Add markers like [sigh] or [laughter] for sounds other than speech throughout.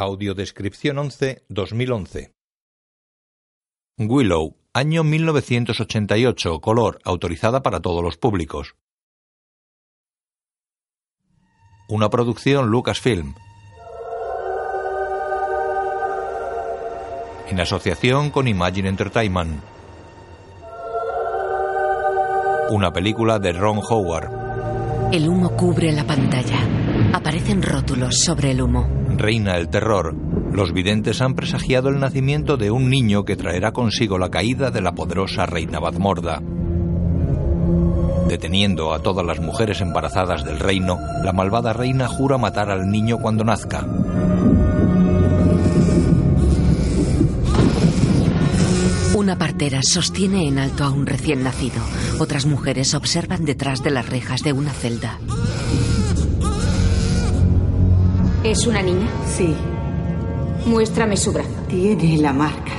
Audiodescripción 11 2011 Willow, año 1988, color, autorizada para todos los públicos. Una producción Lucasfilm. En asociación con Imagine Entertainment. Una película de Ron Howard. El humo cubre la pantalla. Aparecen rótulos sobre el humo. Reina el terror. Los videntes han presagiado el nacimiento de un niño que traerá consigo la caída de la poderosa reina Badmorda. Deteniendo a todas las mujeres embarazadas del reino, la malvada reina jura matar al niño cuando nazca. Una partera sostiene en alto a un recién nacido. Otras mujeres observan detrás de las rejas de una celda. ¿Es una niña? Sí, Muéstrame su brazo. tiene la marca.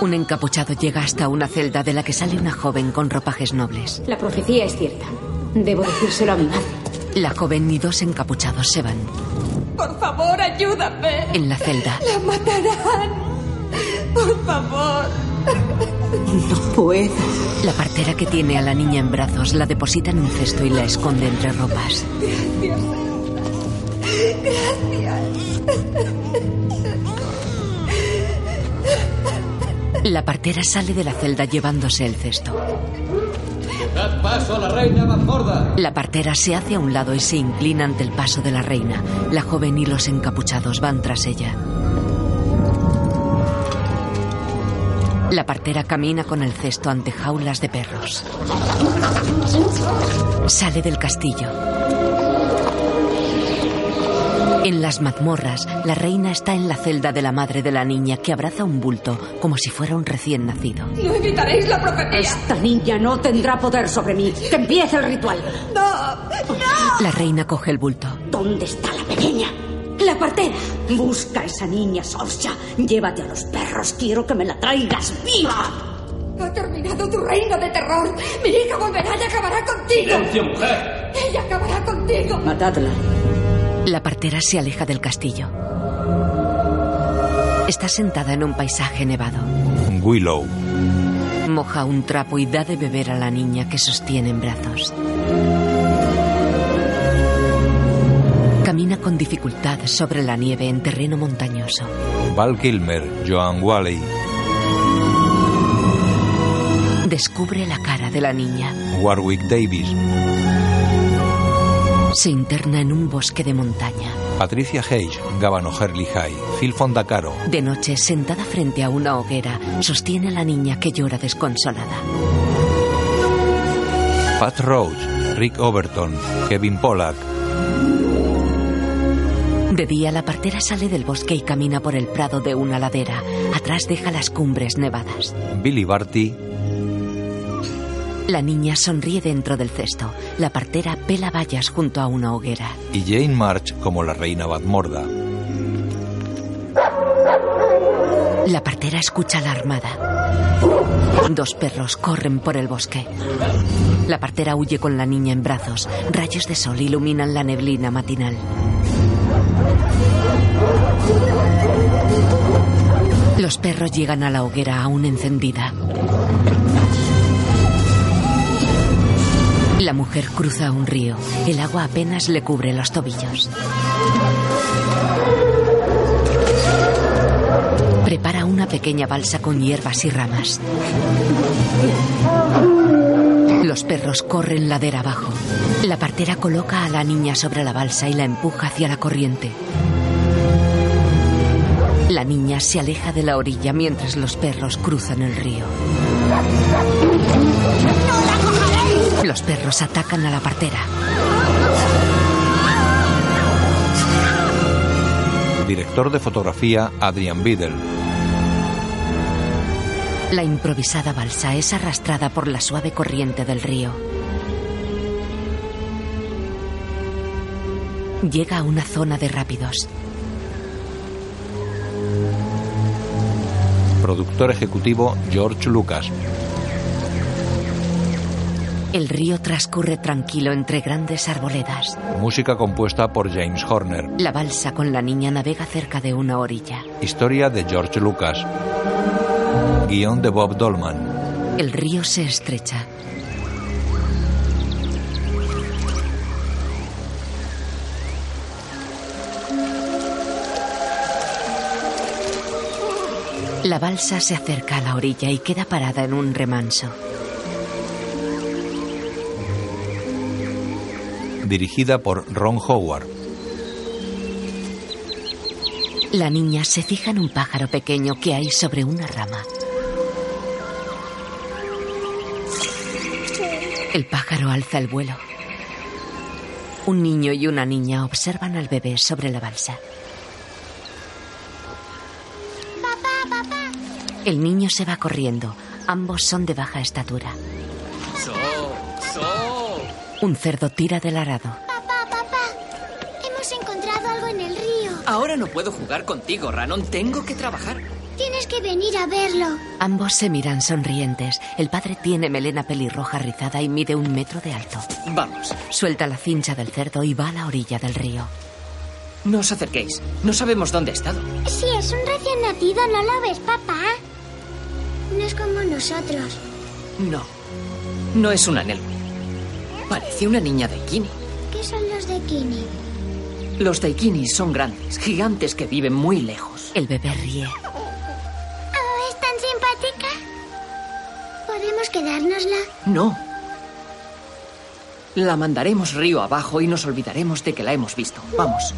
Un encapuchado llega hasta una celda de la que sale una joven con ropajes nobles. La profecía es cierta. Debo decírselo a mi madre. La joven y dos encapuchados se van. Por favor, ayúdame. En la celda, La matarán. Por favor. No puedo. la partera que tiene a la niña en brazos la deposita en un cesto y la esconde entre ropas. La partera sale de la celda llevándose el cesto. ¡Dad paso a la reina Bazmorda! La partera se hace a un lado y se inclina ante el paso de la reina. La joven y los encapuchados van tras ella. La partera camina con el cesto ante jaulas de perros. Sale del castillo. En las mazmorras, la reina está en la celda de la madre de la niña que abraza un bulto como si fuera un recién nacido. No evitaréis la profecía. Esta niña no tendrá poder sobre mí. Que empiece el ritual. No. No. La reina coge el bulto. ¿Dónde está la pequeña? La partera. Busca a esa niña, Sorsha. Llévate a los perros. Quiero que me la traigas viva. Ha terminado tu reino de terror. Mi hija volverá y acabará contigo. ¡Silencio, mujer! Ella acabará contigo. Matadla. La partera se aleja del castillo. Está sentada en un paisaje nevado. Willow. Moja un trapo y da de beber a la niña que sostiene en brazos. Camina con dificultad sobre la nieve en terreno montañoso. Val Kilmer, Joan Wally. Descubre la cara de la niña. Warwick Davis. Se interna en un bosque de montaña. Patricia Hage, Gavano Hurley High. Phil Fondacaro. De noche, sentada frente a una hoguera, sostiene a la niña que llora desconsolada. Pat Roach, Rick Overton, Kevin Pollack. De día, la partera sale del bosque y camina por el prado de una ladera. Atrás deja las cumbres nevadas. Billy Barty, La niña sonríe dentro del cesto. La partera pela vallas junto a una hoguera. y Jane March como la reina Badmorda. La partera escucha la armada. Dos perros corren por el bosque. La partera huye con la niña en brazos. Rayos de sol iluminan la neblina matinal. Los perros llegan a la hoguera aún encendida. La mujer cruza un río. El agua apenas le cubre los tobillos. Prepara una pequeña balsa con hierbas y ramas. Los perros corren ladera abajo. La partera coloca a la niña sobre la balsa y la empuja hacia la corriente. La niña se aleja de la orilla mientras los perros cruzan el río. Los perros atacan a la partera. Director de fotografía Adrian Biddle. La improvisada balsa es arrastrada por la suave corriente del río. Llega a una zona de rápidos. Productor ejecutivo George Lucas. El río transcurre tranquilo entre grandes arboledas. Música compuesta por James Horner. La balsa con la niña navega cerca de una orilla. Historia de George Lucas. Guión de Bob Dolman. El río se estrecha. La balsa se acerca a la orilla y queda parada en un remanso. Dirigida por Ron Howard. La niña se fija en un pájaro pequeño que hay sobre una rama. El pájaro alza el vuelo. Un niño y una niña observan al bebé sobre la balsa. Papá, papá. El niño se va corriendo. Ambos son de baja estatura. Un cerdo tira del arado. Papá, papá. Hemos encontrado algo en el río. Ahora no puedo jugar contigo, Ranon. Tengo que trabajar. Tienes que venir a verlo. Ambos se miran sonrientes. El padre tiene melena pelirroja rizada y mide un metro de alto. Vamos. Suelta la cincha del cerdo y va a la orilla del río. No os acerquéis. No sabemos dónde ha estado. Sí, es un recién nacido, ¿no lo ves, papá? No es como nosotros. No. No es un anhelo. Parece una niña daikini. ¿Qué son los de Kini? Los daikinis son grandes, gigantes que viven muy lejos. El bebé ríe. Oh, es tan simpática. ¿Podemos quedárnosla? No. La mandaremos río abajo y nos olvidaremos de que la hemos visto. Vamos.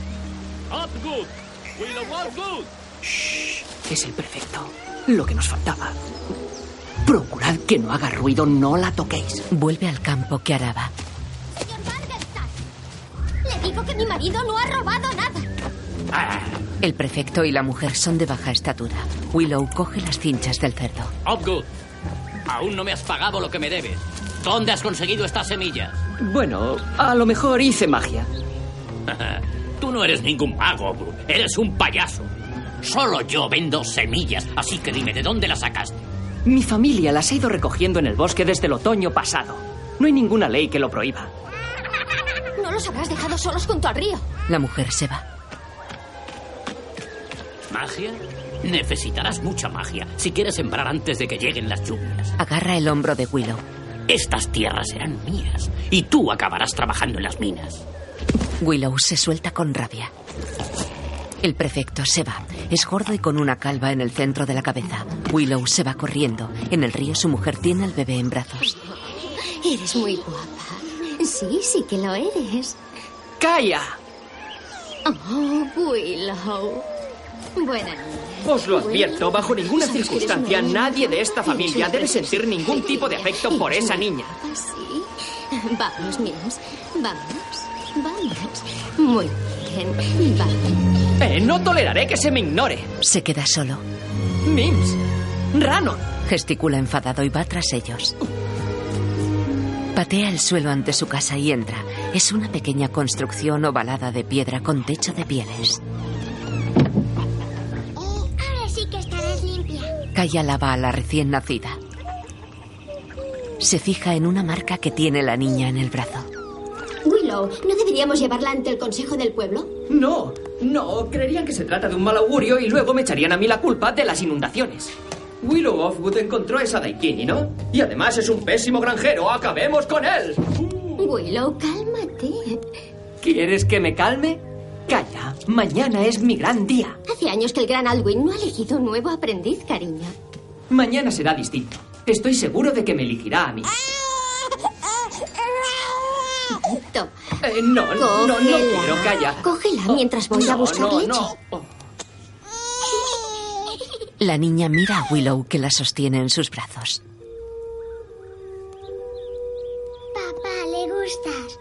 Shh, es el prefecto. Lo que nos faltaba. Procurad que no haga ruido, no la toquéis. Vuelve al campo que araba. Señor Bargerstadt, le digo que mi marido no ha robado nada. El prefecto y la mujer son de baja estatura. Willow coge las cinchas del cerdo. Hopgood, aún no me has pagado lo que me debes. ¿Dónde has conseguido estas semillas? Bueno, a lo mejor hice magia. [laughs] Tú no eres ningún mago, Brooke. Eres un payaso. Solo yo vendo semillas, así que dime de dónde las sacaste. Mi familia las ha ido recogiendo en el bosque desde el otoño pasado. No hay ninguna ley que lo prohíba. No los habrás dejado solos junto al río. La mujer se va. ¿Magia? Necesitarás mucha magia si quieres sembrar antes de que lleguen las lluvias. Agarra el hombro de Willow. Estas tierras serán mías y tú acabarás trabajando en las minas. Willow se suelta con rabia. El prefecto se va. Es gordo y con una calva en el centro de la cabeza. Willow se va corriendo. En el río su mujer tiene al bebé en brazos. Eres muy guapa. Sí, sí que lo eres. ¡Calla! Oh, Willow. Buena niña. Os lo advierto, bajo ninguna circunstancia nadie de esta familia debe sentir ningún tipo de afecto por esa niña. Sí. Vamos, Mims. Vamos. Vamos. Muy bien. Vamos. Eh, no toleraré que se me ignore. Se queda solo. Mims. Ranon. Gesticula enfadado y va tras ellos. Patea el suelo ante su casa y entra. Es una pequeña construcción ovalada de piedra con techo de pieles. Ahora sí que estarás limpia. Kaya lava a la recién nacida. Se fija en una marca que tiene la niña en el brazo. Willow, ¿no deberíamos llevarla ante el consejo del pueblo? No, no, creerían que se trata de un mal augurio y luego me echarían a mí la culpa de las inundaciones. Willow Offwood encontró esa Daikini, ¿no? Y además es un pésimo granjero. ¡Acabemos con él! Willow, cálmate. ¿Quieres que me calme? Calla, mañana es mi gran día. Hace años que el gran Alwyn no ha elegido un nuevo aprendiz, cariño. Mañana será distinto. Estoy seguro de que me elegirá a mí. Toma. Eh, no, no, no quiero, calla. Cógela mientras voy a oh, buscar no, leche. no. Oh. La niña mira a Willow que la sostiene en sus brazos. Papá, le gustas.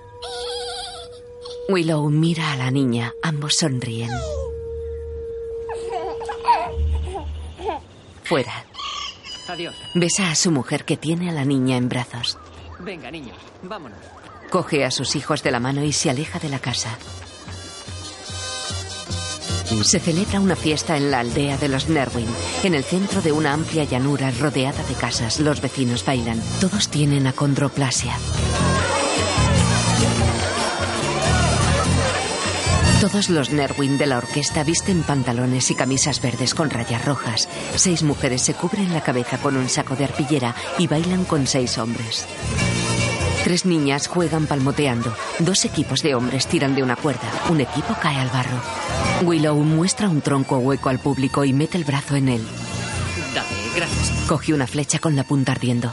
Willow mira a la niña, ambos sonríen. Fuera. Adiós. Besa a su mujer que tiene a la niña en brazos. Venga, niños, vámonos. Coge a sus hijos de la mano y se aleja de la casa. Se celebra una fiesta en la aldea de los Nerwin. En el centro de una amplia llanura rodeada de casas, los vecinos bailan. Todos tienen acondroplasia. Todos los Nerwin de la orquesta visten pantalones y camisas verdes con rayas rojas. Seis mujeres se cubren la cabeza con un saco de arpillera y bailan con seis hombres. Tres niñas juegan palmoteando. Dos equipos de hombres tiran de una cuerda. Un equipo cae al barro. Willow muestra un tronco hueco al público y mete el brazo en él. Dale, gracias. Coge una flecha con la punta ardiendo.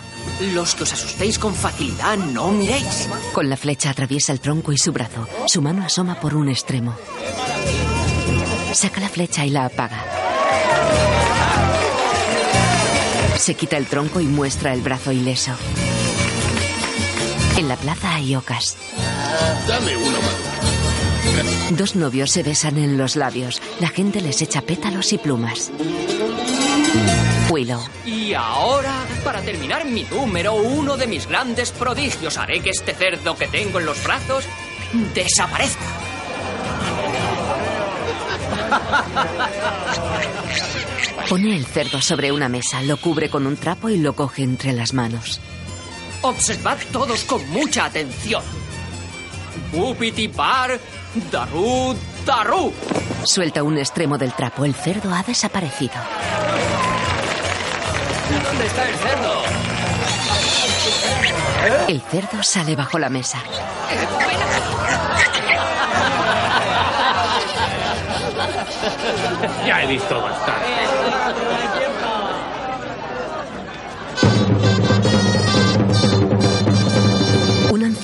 Los que os asustéis con facilidad, no miréis. Con la flecha atraviesa el tronco y su brazo. Su mano asoma por un extremo. Saca la flecha y la apaga. Se quita el tronco y muestra el brazo ileso. En la plaza hay ocas. Dame uno más. Dos novios se besan en los labios. La gente les echa pétalos y plumas. Willow. Y ahora, para terminar mi número, uno de mis grandes prodigios, haré que este cerdo que tengo en los brazos desaparezca. Pone el cerdo sobre una mesa, lo cubre con un trapo y lo coge entre las manos. Observad todos con mucha atención. Upiti par, daru, daru. Suelta un extremo del trapo. El cerdo ha desaparecido. ¿Dónde está el cerdo? El cerdo sale bajo la mesa. Ya he visto bastante.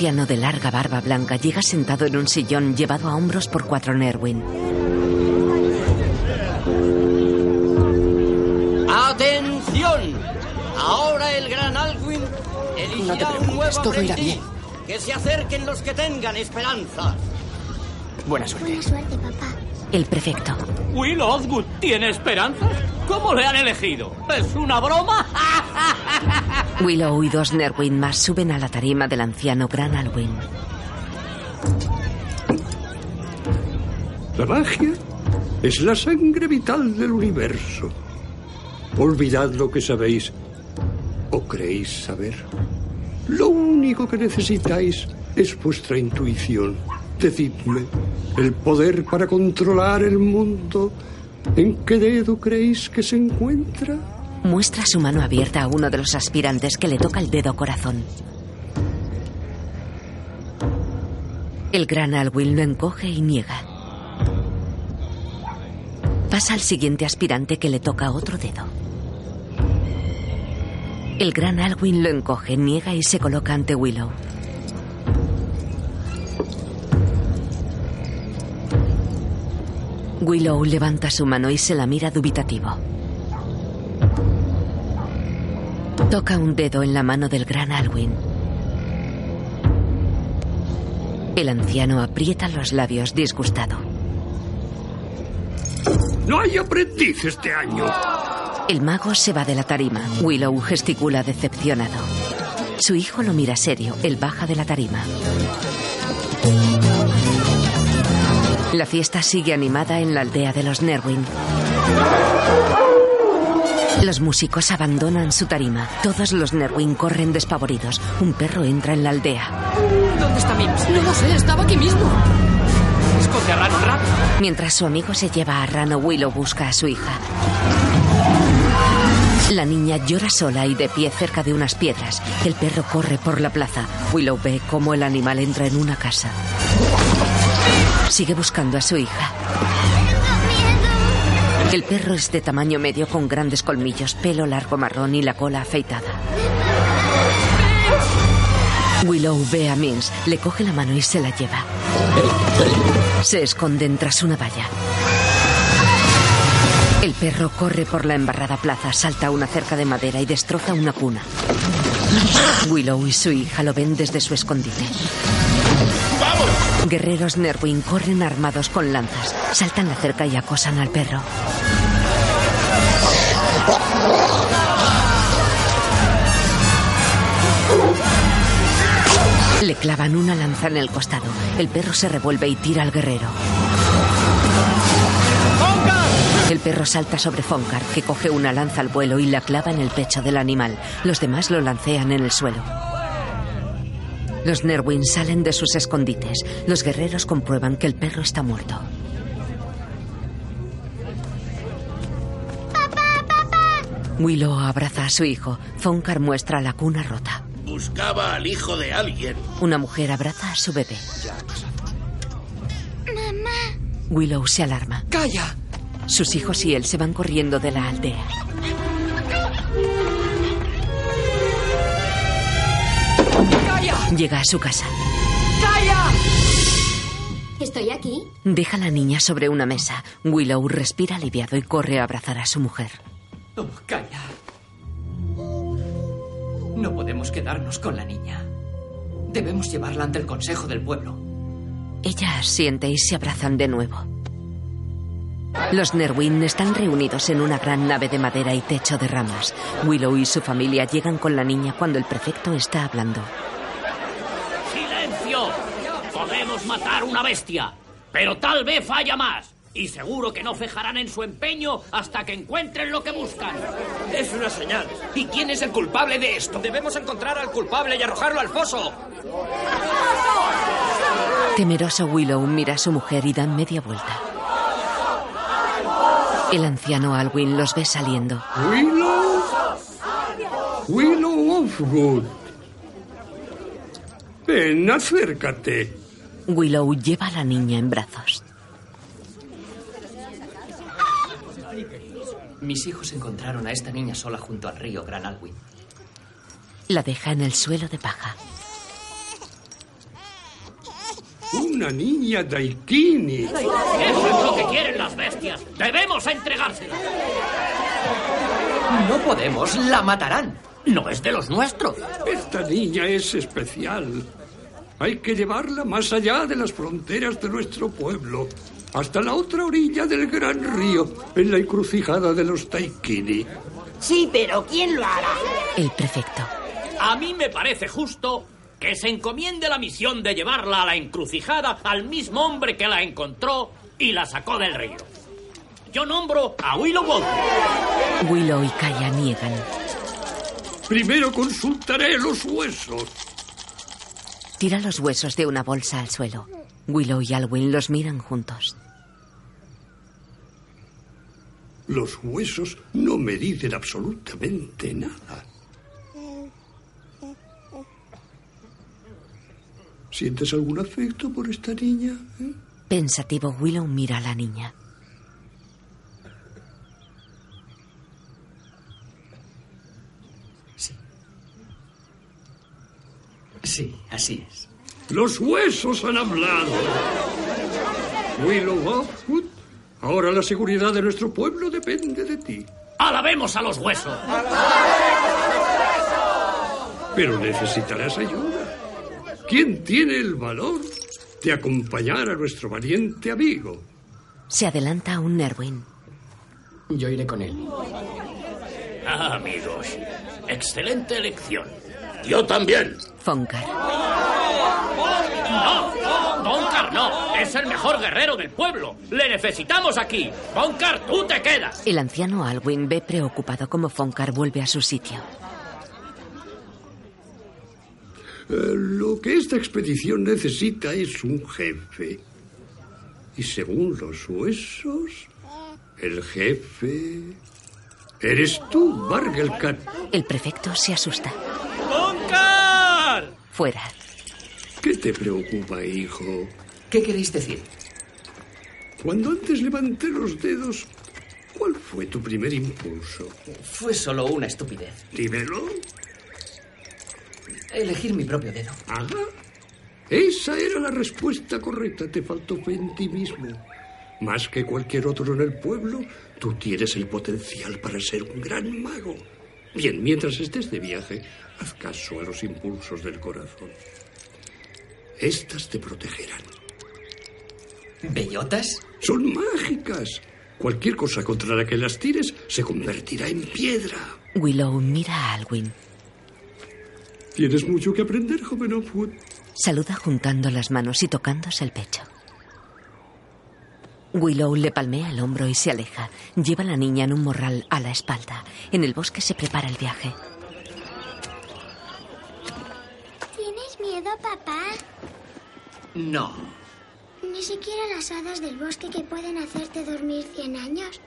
Anciano de larga barba blanca llega sentado en un sillón llevado a hombros por cuatro Nerwin. ¡Atención! Ahora el gran Alwyn elegirá No te un nuevo todo irá bien. Que se acerquen los que tengan esperanza. Buena suerte. Buena suerte, papá. El prefecto. ¿Will Osgood tiene esperanza? ¿Cómo le han elegido? ¿Es una broma? [laughs] Willow y dos Nerwin más suben a la tarima del anciano Gran Alwyn. La magia es la sangre vital del universo. Olvidad lo que sabéis o creéis saber. Lo único que necesitáis es vuestra intuición. Decidme, el poder para controlar el mundo, ¿en qué dedo creéis que se encuentra? Muestra su mano abierta a uno de los aspirantes que le toca el dedo corazón. El gran Alwyn lo encoge y niega. Pasa al siguiente aspirante que le toca otro dedo. El gran Alwyn lo encoge, niega y se coloca ante Willow. Willow levanta su mano y se la mira dubitativo. Toca un dedo en la mano del gran Alwyn. El anciano aprieta los labios disgustado. No hay aprendiz este año. El mago se va de la tarima. Willow gesticula decepcionado. Su hijo lo mira serio. Él baja de la tarima. La fiesta sigue animada en la aldea de los Nerwin. Los músicos abandonan su tarima. Todos los Nerwin corren despavoridos. Un perro entra en la aldea. ¿Dónde está Mims? No lo sé, estaba aquí mismo. Esconde a Rano rápido. Mientras su amigo se lleva a Rano, Willow busca a su hija. La niña llora sola y de pie cerca de unas piedras. El perro corre por la plaza. Willow ve cómo el animal entra en una casa. Sigue buscando a su hija. El perro es de tamaño medio con grandes colmillos, pelo largo marrón y la cola afeitada. Willow ve a Mins, le coge la mano y se la lleva. Se esconden tras una valla. El perro corre por la embarrada plaza, salta una cerca de madera y destroza una cuna. Willow y su hija lo ven desde su escondite. Guerreros Nerwin corren armados con lanzas, saltan la cerca y acosan al perro. Le clavan una lanza en el costado. El perro se revuelve y tira al guerrero. El perro salta sobre Fonkar, que coge una lanza al vuelo y la clava en el pecho del animal. Los demás lo lancean en el suelo. Los Nerwin salen de sus escondites. Los guerreros comprueban que el perro está muerto. Willow abraza a su hijo. Fonkar muestra la cuna rota. Buscaba al hijo de alguien. Una mujer abraza a su bebé. Mamá. Willow se alarma. ¡Calla! Sus hijos y él se van corriendo de la aldea. Llega a su casa. ¡Calla! ¿Estoy aquí? Deja a la niña sobre una mesa. Willow respira aliviado y corre a abrazar a su mujer. Oh, calla. No podemos quedarnos con la niña. Debemos llevarla ante el Consejo del Pueblo. Ella asiente y se abrazan de nuevo. Los Nerwin están reunidos en una gran nave de madera y techo de ramas. Willow y su familia llegan con la niña cuando el prefecto está hablando. Podemos matar una bestia, pero tal vez falla más. Y seguro que no cejarán en su empeño hasta que encuentren lo que buscan. Es una señal. ¿Y quién es el culpable de esto? Debemos encontrar al culpable y arrojarlo al foso. Temeroso Willow mira a su mujer y dan media vuelta. El anciano Alwyn los ve saliendo. Willow. Willow Offgood. Ven, acércate. Willow lleva a la niña en brazos. Mis hijos encontraron a esta niña sola junto al río Gran Alwyn. La deja en el suelo de paja. Una niña Daikini. Eso es lo que quieren las bestias. Debemos entregársela. No podemos, la matarán. No es de los nuestros. Esta niña es especial. Hay que llevarla más allá de las fronteras de nuestro pueblo, hasta la otra orilla del gran río, en la encrucijada de los Taikini. Sí, pero ¿quién lo hará? El prefecto. A mí me parece justo que se encomiende la misión de llevarla a la encrucijada al mismo hombre que la encontró y la sacó del río. Yo nombro a Willow Wolf. Willow y Kaya niegan. Primero consultaré los huesos. Tira los huesos de una bolsa al suelo. Willow y Alwyn los miran juntos. Los huesos no me dicen absolutamente nada. ¿Sientes algún afecto por esta niña? eh? Pensativo, Willow mira a la niña. Sí, así es. Los huesos han hablado. Willow Offwood, ahora la seguridad de nuestro pueblo depende de ti. ¡Alabemos a los huesos! Pero necesitarás ayuda. ¿Quién tiene el valor de acompañar a nuestro valiente amigo? Se adelanta a un Nerwin. Yo iré con él. Ah, amigos, excelente elección. Yo también. Fonkar. ¡No! ¡Bonkar no! ¡Es el mejor guerrero del pueblo! ¡Le necesitamos aquí! ¡Bonkar, tú te quedas! El anciano Alwyn ve preocupado como Fonkar vuelve a su sitio. Eh, lo que esta expedición necesita es un jefe. Y según los huesos, el jefe eres tú, Bargelcat. El prefecto se asusta. Fuera. ¿Qué te preocupa, hijo? ¿Qué queréis decir? Cuando antes levanté los dedos, ¿cuál fue tu primer impulso? Fue solo una estupidez. Dímelo. Elegir mi propio dedo. Ajá. Esa era la respuesta correcta. Te faltó fe en ti mismo. Más que cualquier otro en el pueblo, tú tienes el potencial para ser un gran mago. Bien, mientras estés de viaje, haz caso a los impulsos del corazón. Estas te protegerán. ¿Bellotas? Son mágicas. Cualquier cosa contra la que las tires se convertirá en piedra. Willow mira a Alwyn. Tienes mucho que aprender, joven Offwood. Saluda juntando las manos y tocándose el pecho. Willow le palmea el hombro y se aleja. Lleva a la niña en un morral a la espalda. En el bosque se prepara el viaje. ¿Tienes miedo, papá? No. Ni siquiera las hadas del bosque que pueden hacerte dormir 100 años.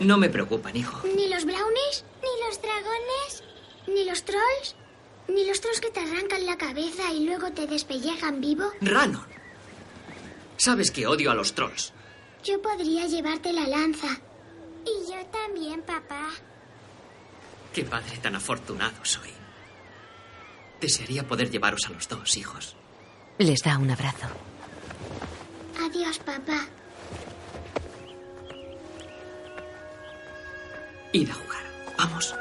No me preocupan, hijo. Ni los brownies, ni los dragones, ni los trolls, ni los trolls que te arrancan la cabeza y luego te despellejan vivo. Ranon. Sabes que odio a los trolls. Yo podría llevarte la lanza. Y yo también, papá. Qué padre tan afortunado soy. Desearía poder llevaros a los dos, hijos. Les da un abrazo. Adiós, papá. Id a jugar. Vamos.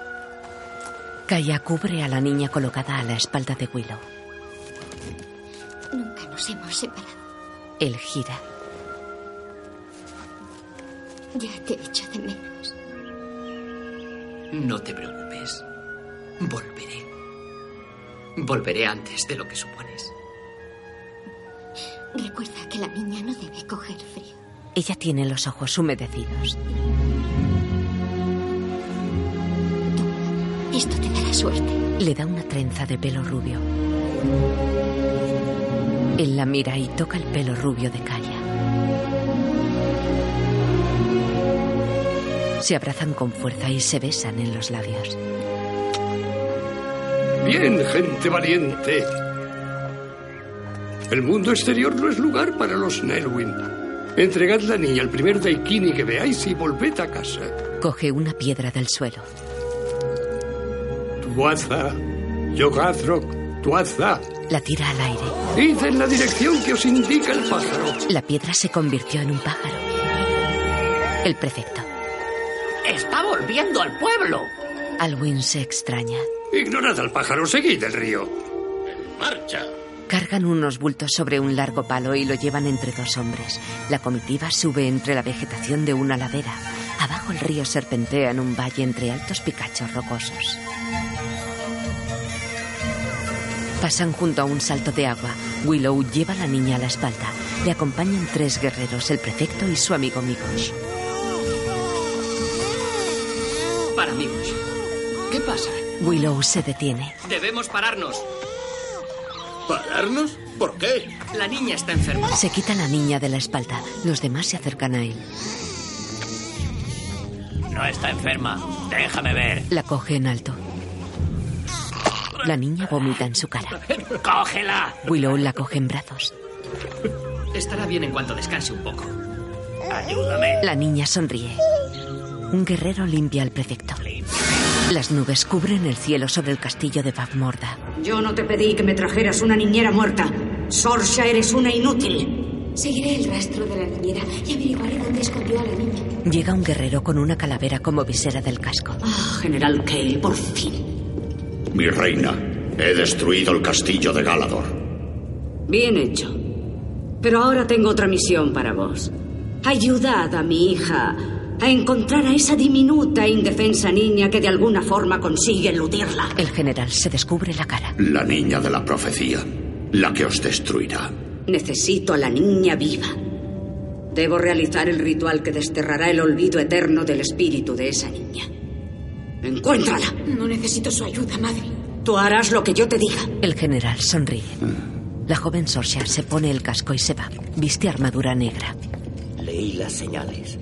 Kaya cubre a la niña colocada a la espalda de Willow. Nunca nos hemos separado. Él gira. Ya te echo de menos. No te preocupes. Volveré. Volveré antes de lo que supones. Recuerda que la niña no debe coger frío. Ella tiene los ojos humedecidos. Esto te dará suerte. Le da una trenza de pelo rubio. Él la mira y toca el pelo rubio de Kaya. Se abrazan con fuerza y se besan en los labios. Bien, gente valiente. El mundo exterior no es lugar para los Nelwyn. Entregad la niña al primer Daikini que veáis y volved a casa. Coge una piedra del suelo. Tuaza, Yogadrok, Tuaza. La tira al aire. Id en la dirección que os indica el pájaro. La piedra se convirtió en un pájaro. El prefecto. ¡Está volviendo al pueblo! Alwyn se extraña. Ignorad al pájaro, seguid el río. ¡Marcha! Cargan unos bultos sobre un largo palo y lo llevan entre dos hombres. La comitiva sube entre la vegetación de una ladera. Abajo el río serpentea en un valle entre altos picachos rocosos. Pasan junto a un salto de agua. Willow lleva a la niña a la espalda. Le acompañan tres guerreros, el prefecto y su amigo Mikosh. Willow se detiene. Debemos pararnos. ¿Pararnos? ¿Por qué? La niña está enferma. Se quita la niña de la espalda. Los demás se acercan a él. No está enferma. Déjame ver. La coge en alto. La niña vomita en su cara. ¡Cógela! Willow la coge en brazos. Estará bien en cuanto descanse un poco. Ayúdame. La niña sonríe. Un guerrero limpia al prefecto. Las nubes cubren el cielo sobre el castillo de Bavmorda. Yo no te pedí que me trajeras una niñera muerta. Sorsha, eres una inútil. Seguiré el rastro de la niñera y averiguaré dónde escondió a la niña. Llega un guerrero con una calavera como visera del casco. Ah, General Kale, por fin. Mi reina, he destruido el castillo de Galador. Bien hecho. Pero ahora tengo otra misión para vos. Ayudad a mi hija a encontrar a esa diminuta e indefensa niña que de alguna forma consigue eludirla. El general se descubre la cara. La niña de la profecía, la que os destruirá. Necesito a la niña viva. Debo realizar el ritual que desterrará el olvido eterno del espíritu de esa niña. ¡Encuéntrala! No necesito su ayuda, madre. Tú harás lo que yo te diga. El general sonríe. La joven Sorsha se pone el casco y se va. Viste armadura negra. Leí las señales.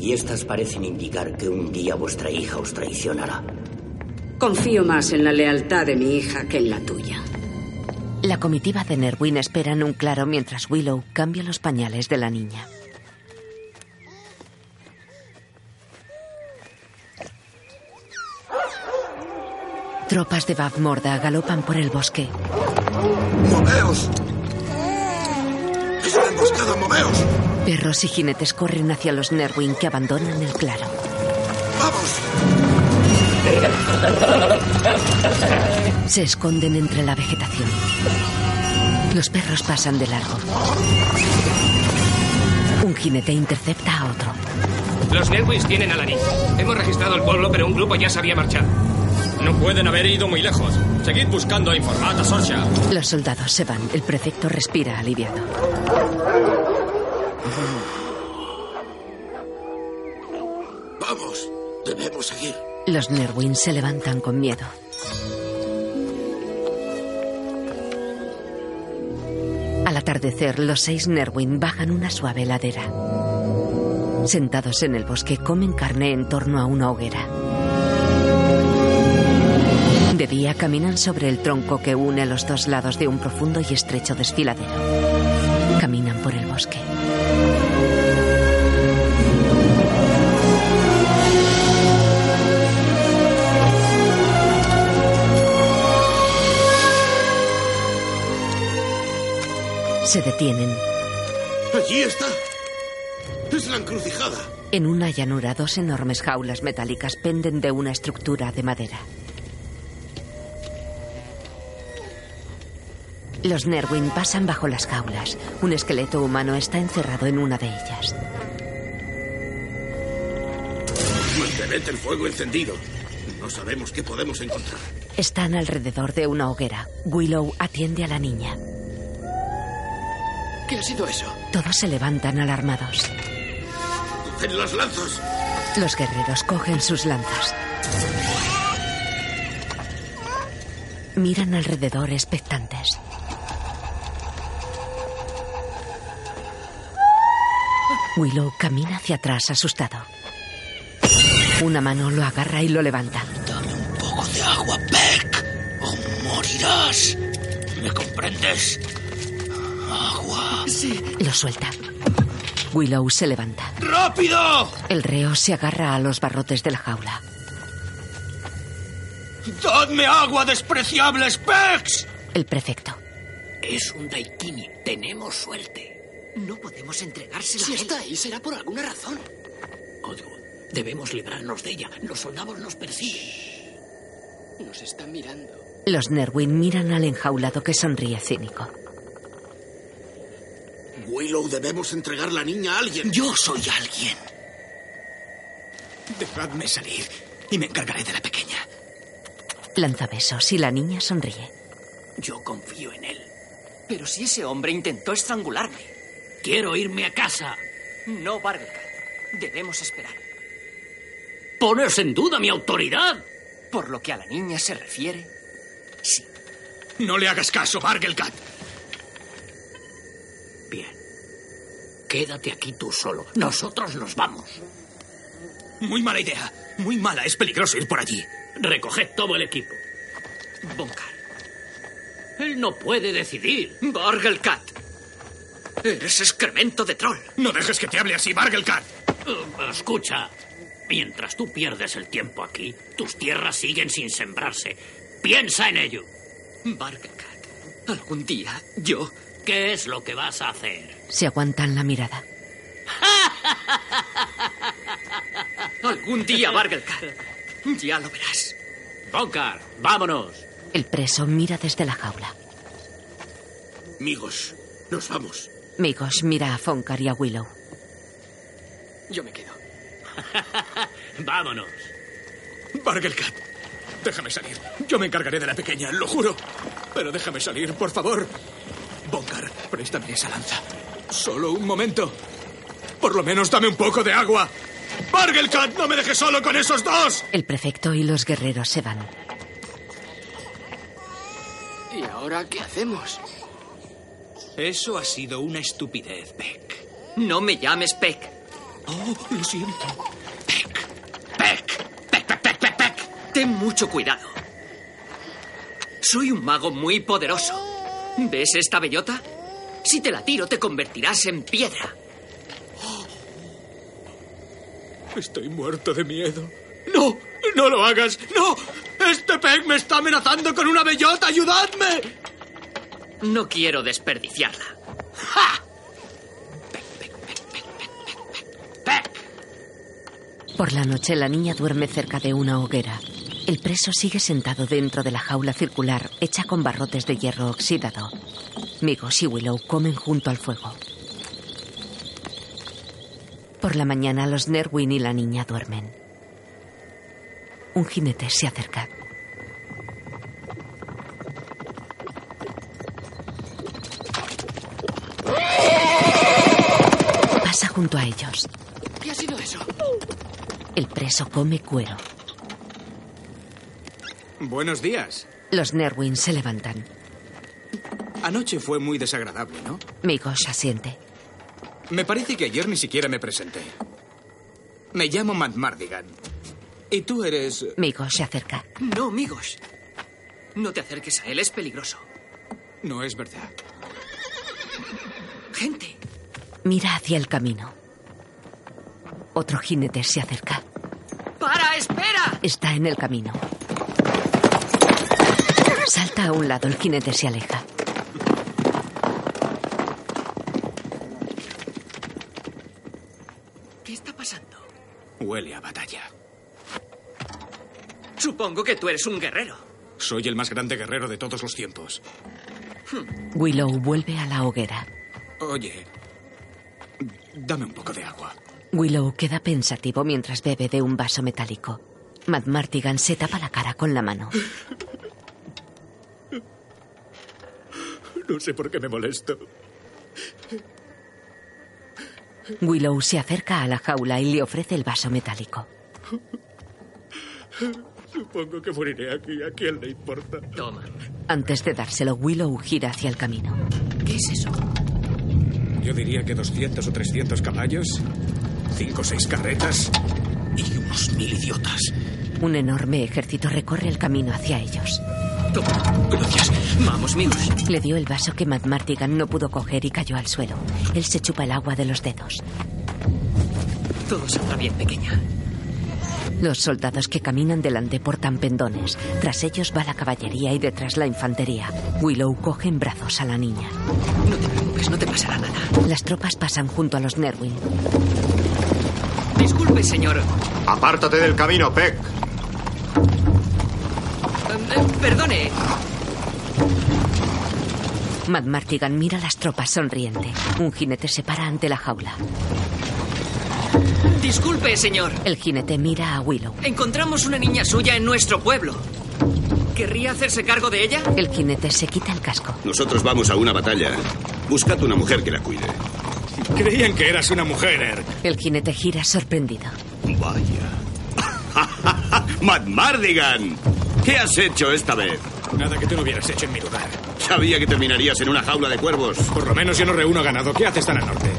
Y estas parecen indicar que un día vuestra hija os traicionará. Confío más en la lealtad de mi hija que en la tuya. La comitiva de Nerwin espera en un claro mientras Willow cambia los pañales de la niña. Tropas de Bavmorda galopan por el bosque. ¡Moveos! ¡Es una emboscada, moveos! Perros y jinetes corren hacia los Nerwin que abandonan el claro. Se esconden entre la vegetación. Los perros pasan de largo. Un jinete intercepta a otro. Los Nerwins tienen a. Hemos registrado el pueblo, pero un grupo ya se había marchado. No pueden haber ido muy lejos. Seguid buscando a Informata Sorsha. Los soldados se van. El prefecto respira aliviado. Vamos, debemos seguir. Los Nerwin se levantan con miedo. Al atardecer, los seis Nerwin bajan una suave ladera. Sentados en el bosque, comen carne en torno a una hoguera. De día caminan sobre el tronco que une los dos lados de un profundo y estrecho desfiladero. Se detienen. Allí está. Es la encrucijada. En una llanura, dos enormes jaulas metálicas penden de una estructura de madera. Los Nerwin pasan bajo las jaulas. Un esqueleto humano está encerrado en una de ellas. Mantened el fuego encendido. No sabemos qué podemos encontrar. Están alrededor de una hoguera. Willow atiende a la niña. ¿Qué ha sido eso? Todos se levantan alarmados. ¡En las lanzas! Los guerreros cogen sus lanzas. Miran alrededor expectantes. Willow camina hacia atrás asustado. Una mano lo agarra y lo levanta. Un poco de agua, Peck, o morirás. ¿Me comprendes? Agua. Sí. Lo suelta. Willow se levanta. ¡Rápido! El reo se agarra a los barrotes de la jaula. ¡Dadme agua, despreciables Pex! El prefecto. Es un Daikini. Tenemos suerte. No podemos entregársela Si a él. está ahí, será por alguna razón. Código, debemos librarnos de ella. Los soldados nos persiguen. Nos están mirando. Los Nerwin miran al enjaulado que sonríe cínico. Willow, debemos entregar la niña a alguien. Yo soy alguien. Dejadme salir y me encargaré de la pequeña. Lanza besos y la niña sonríe. Yo confío en él. Pero si ese hombre intentó estrangularme. Quiero irme a casa. No, Bargelcat. Debemos esperar. ¿Pones en duda mi autoridad? Por lo que a la niña se refiere, sí. No le hagas caso, Bargelcat. Quédate aquí tú solo. Nosotros nos vamos. Muy mala idea. Muy mala. Es peligroso ir por allí. Recoged todo el equipo. Bonkar. Él no puede decidir. Bargelcat. Eres excremento de troll. No dejes que te hable así, Bargelcat. Uh, escucha. Mientras tú pierdes el tiempo aquí, tus tierras siguen sin sembrarse. Piensa en ello. Bargelcat. Algún día yo. ¿Qué es lo que vas a hacer? Se aguantan la mirada. [laughs] Algún día, Bargelcat. Ya lo verás. Bonkar, vámonos. El preso mira desde la jaula. Amigos, nos vamos. Migos mira a Fonkar y a Willow. Yo me quedo. [laughs] vámonos. Bargelcat, déjame salir. Yo me encargaré de la pequeña, lo juro. Pero déjame salir, por favor. Bonkar, préstame esa lanza. Solo un momento. Por lo menos dame un poco de agua. ¡Bargelcat, no me dejes solo con esos dos! El prefecto y los guerreros se van. ¿Y ahora qué hacemos? Eso ha sido una estupidez, Peck. No me llames Peck. Oh, lo siento. Peck. Peck. Peck, Peck, Peck, Peck, Peck. Ten mucho cuidado. Soy un mago muy poderoso. ¿Ves esta bellota? Si te la tiro, te convertirás en piedra. Estoy muerto de miedo. ¡No! ¡No lo hagas! ¡No! ¡Este Peck me está amenazando con una bellota! ¡Ayudadme! No quiero desperdiciarla. ¡Ja! Por la noche la niña duerme cerca de una hoguera. El preso sigue sentado dentro de la jaula circular hecha con barrotes de hierro oxidado. Migos y Willow comen junto al fuego. Por la mañana los Nerwin y la niña duermen. Un jinete se acerca. Pasa junto a ellos. ¿Qué ha sido eso? El preso come cuero. Buenos días. Los Nerwin se levantan. Anoche fue muy desagradable, ¿no? Migos asiente. Me parece que ayer ni siquiera me presenté. Me llamo Matt Mardigan. Y tú eres... Migos se acerca. No, amigos. No te acerques a él, es peligroso. No es verdad. Gente. Mira hacia el camino. Otro jinete se acerca. ¡Para, espera! Está en el camino. Salta a un lado, el jinete se aleja. ¿Qué está pasando? Huele a batalla. Supongo que tú eres un guerrero. Soy el más grande guerrero de todos los tiempos. Willow vuelve a la hoguera. Oye, dame un poco de agua. Willow queda pensativo mientras bebe de un vaso metálico. Matt Martigan se tapa la cara con la mano. [laughs] No sé por qué me molesto. Willow se acerca a la jaula y le ofrece el vaso metálico. Supongo que moriré aquí. ¿A quién le importa? Toma. Antes de dárselo, Willow gira hacia el camino. ¿Qué es eso? Yo diría que 200 o 300 caballos, 5 o 6 carretas y unos mil idiotas. Un enorme ejército recorre el camino hacia ellos. Toma, gracias. Vamos, amigos. Le dio el vaso que Matt Martigan no pudo coger y cayó al suelo. Él se chupa el agua de los dedos. Todo saldrá bien, pequeña. Los soldados que caminan delante portan pendones. Tras ellos va la caballería y detrás la infantería. Willow coge en brazos a la niña. No te preocupes, no te pasará nada. Las tropas pasan junto a los Nerwin. Disculpe, señor. Apártate del camino, Peck. Eh, perdone. Matt Martigan mira a las tropas sonriente. Un jinete se para ante la jaula. Disculpe, señor. El jinete mira a Willow. Encontramos una niña suya en nuestro pueblo. ¿Querría hacerse cargo de ella? El jinete se quita el casco. Nosotros vamos a una batalla. Buscad una mujer que la cuide. Creían que eras una mujer, Erk. El jinete gira sorprendido. Vaya. [laughs] ¡Matt Mardigan! ¿Qué has hecho esta vez? Nada que tú no hubieras hecho en mi lugar. Sabía que terminarías en una jaula de cuervos. Por lo menos yo no reúno ganado. ¿Qué haces tan al norte?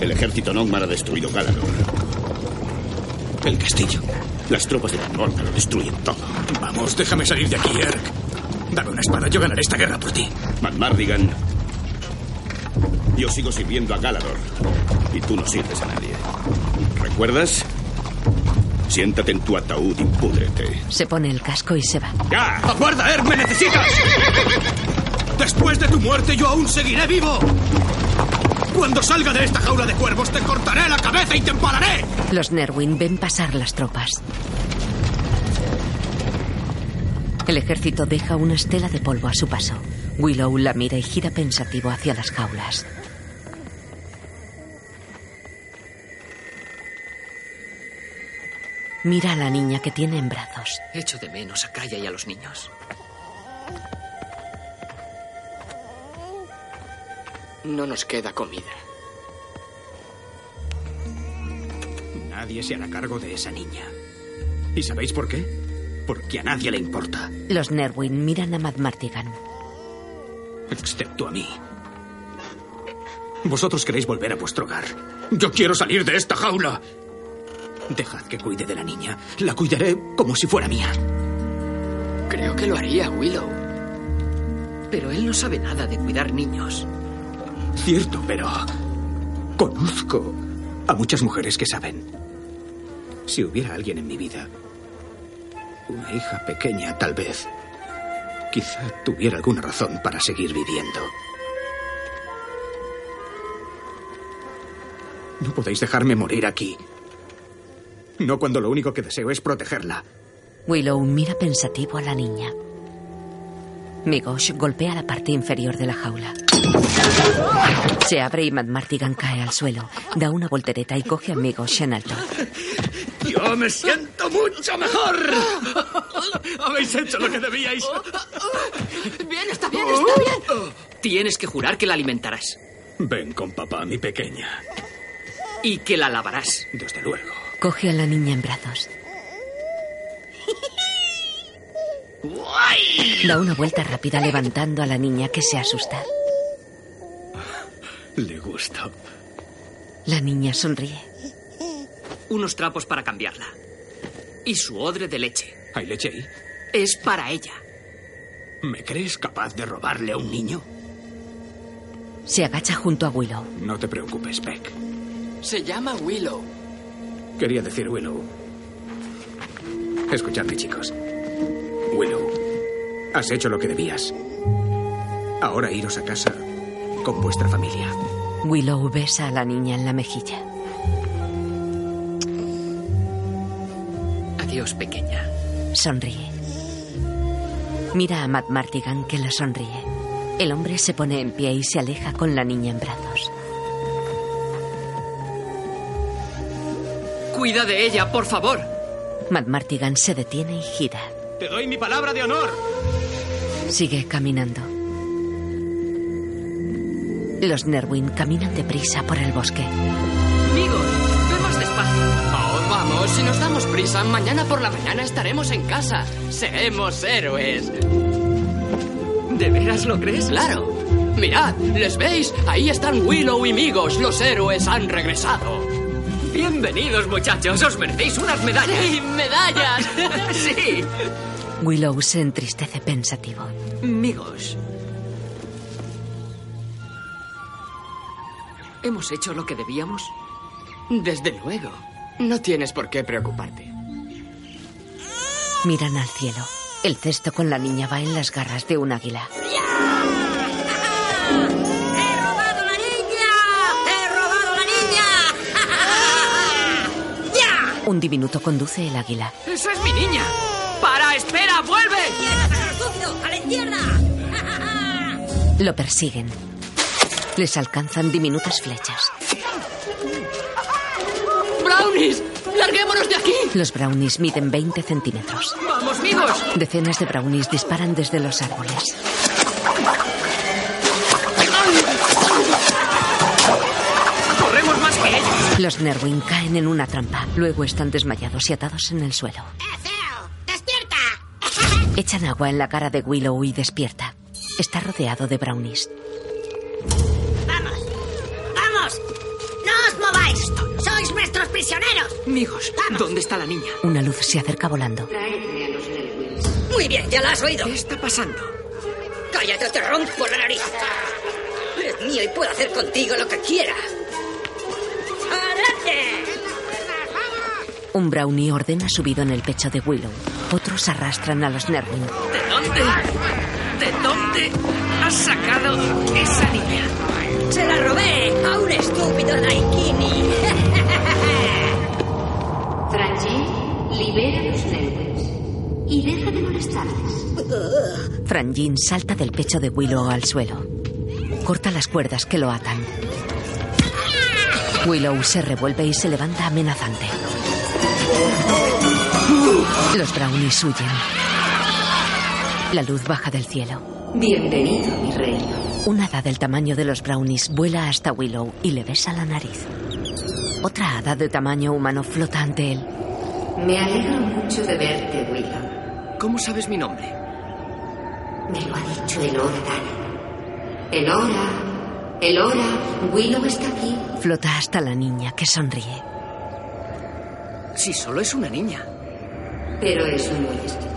El ejército Nogmar ha destruido Galador. El castillo. Las tropas de Nogmar lo destruyen todo. Vamos, déjame salir de aquí, Erk. Dame una espada, yo ganaré esta guerra por ti. Matt Mardigan. Yo sigo sirviendo a Galador. Y tú no sirves a nadie. ¿Recuerdas? Siéntate en tu ataúd y púdrete. Se pone el casco y se va. ¡Ya! ¡Aguarda, Erk! ¡Me necesitas! Después de tu muerte yo aún seguiré vivo. Cuando salga de esta jaula de cuervos te cortaré la cabeza y te empalaré. Los Nerwin ven pasar las tropas. El ejército deja una estela de polvo a su paso. Willow la mira y gira pensativo hacia las jaulas. Mira a la niña que tiene en brazos. Echo de menos a Kaya y a los niños. No nos queda comida. Nadie se hará cargo de esa niña. ¿Y sabéis por qué? Porque a nadie le importa. Los Nerwin miran a Matt Martigan. Excepto a mí. Vosotros queréis volver a vuestro hogar. Yo quiero salir de esta jaula. Dejad que cuide de la niña. La cuidaré como si fuera mía. Creo que lo haría, Willow. Pero él no sabe nada de cuidar niños. Cierto, pero conozco a muchas mujeres que saben. Si hubiera alguien en mi vida, una hija pequeña tal vez, quizá tuviera alguna razón para seguir viviendo. No podéis dejarme morir aquí. No cuando lo único que deseo es protegerla. Willow mira pensativo a la niña. Migosh golpea la parte inferior de la jaula. Se abre y Matt Martigan cae al suelo. Da una voltereta y coge a Migosh en alto. Yo me siento mucho mejor. Habéis hecho lo que debíais. Bien, está bien, está bien. Tienes que jurar que la alimentarás. Ven con papá, mi pequeña. Y que la lavarás. Desde luego. Coge a la niña en brazos. Da una vuelta rápida levantando a la niña que se asusta. Le gusta. La niña sonríe. Unos trapos para cambiarla. Y su odre de leche. ¿Hay leche ahí? Es para ella. ¿Me crees capaz de robarle a un niño? Se agacha junto a Willow. No te preocupes, Peck. Se llama Willow. Quería decir Willow. Escuchadme, chicos. Willow, has hecho lo que debías. Ahora iros a casa con vuestra familia. Willow besa a la niña en la mejilla. Adiós, pequeña. Sonríe. Mira a Matt Martigan que la sonríe. El hombre se pone en pie y se aleja con la niña en brazos. Cuida de ella, por favor. Matt Martigan se detiene y gira. Te doy mi palabra de honor. Sigue caminando. Los Nerwin caminan deprisa por el bosque. Amigos, ve más despacio. Oh, vamos, si nos damos prisa, mañana por la mañana estaremos en casa. Seremos héroes. ¿De veras lo crees? Claro. Mirad, ¿les veis? Ahí están Willow y Migos. Los héroes han regresado. Bienvenidos, muchachos. Os merecéis unas medallas. ¡Sí, medallas! [laughs] sí. Willow se entristece pensativo. Amigos. ¿Hemos hecho lo que debíamos? Desde luego. No tienes por qué preocuparte. Miran al cielo. El cesto con la niña va en las garras de un águila. ¡He Un diminuto conduce el águila. ¡Esa es mi niña! ¡Para! ¡Espera! ¡Vuelve! ¡Estúpido! ¡A la izquierda! Lo persiguen. Les alcanzan diminutas flechas. ¡Brownies! ¡Larguémonos de aquí! Los brownies miden 20 centímetros. ¡Vamos, amigos! Decenas de brownies disparan desde los árboles. Los Nerwin caen en una trampa. Luego están desmayados y atados en el suelo. ¡Despierta! [laughs] Echan agua en la cara de Willow y despierta. Está rodeado de brownies. ¡Vamos! ¡Vamos! ¡No os mováis! ¡Sois nuestros prisioneros! Amigos, ¿dónde está la niña? Una luz se acerca volando. Muy bien, ya la has oído. ¿Qué está pasando? Cállate te rompo la nariz. Es mío y puedo hacer contigo lo que quiera. Un brownie ordena subido en el pecho de Willow. Otros arrastran a los Nerwin. ¿De dónde? ¿De dónde has sacado esa niña? ¡Se la robé a un estúpido Daikini! [laughs] Franjin, libera a los Nerwins. Y deja de molestarles. Franjin salta del pecho de Willow al suelo. Corta las cuerdas que lo atan. Willow se revuelve y se levanta amenazante. Los brownies huyen. La luz baja del cielo. Bienvenido, mi reino. Una hada del tamaño de los brownies vuela hasta Willow y le besa la nariz. Otra hada de tamaño humano flota ante él. Me alegro mucho de verte, Willow. ¿Cómo sabes mi nombre? Me lo ha dicho Elora Dana. Elora, Elora, Willow está aquí. Flota hasta la niña que sonríe. Si solo es una niña. Pero es muy especial.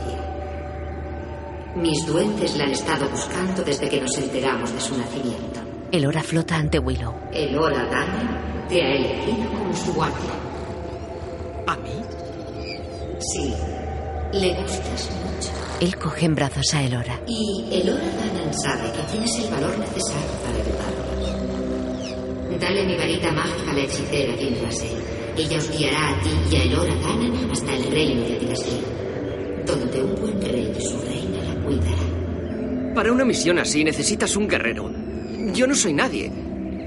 Mis duendes la han estado buscando desde que nos enteramos de su nacimiento. Elora flota ante Willow. Elora Dana te ha elegido como su guardia. ¿A mí? Sí, le gustas mucho. Él coge en brazos a Elora. Y Elora Danan sabe que tienes el valor necesario para ayudarnos. Dale mi varita mágica a la hechicera Yggdrasil. Ella os guiará a ti y a Elora Danan hasta el reino de Tigaslir, donde un buen rey y su reina la cuidará. Para una misión así necesitas un guerrero. Yo no soy nadie.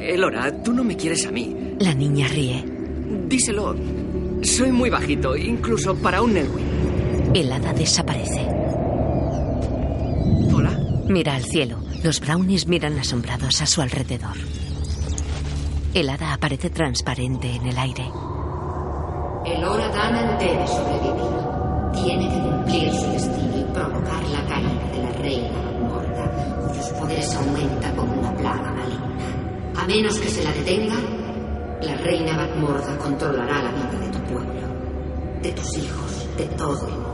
Elora, tú no me quieres a mí. La niña ríe. Díselo. Soy muy bajito, incluso para un Nelwyn. El hada desaparece. Hola. Mira al cielo. Los brownies miran asombrados a su alrededor. El hada aparece transparente en el aire. El Hora Danan debe sobrevivir. Tiene que cumplir su destino y provocar la caída de la reina Morda, cuyos poderes aumentan como una plaga maligna. A menos que se la detenga, la reina Batmorda controlará la vida de tu pueblo, de tus hijos, de todo el mundo.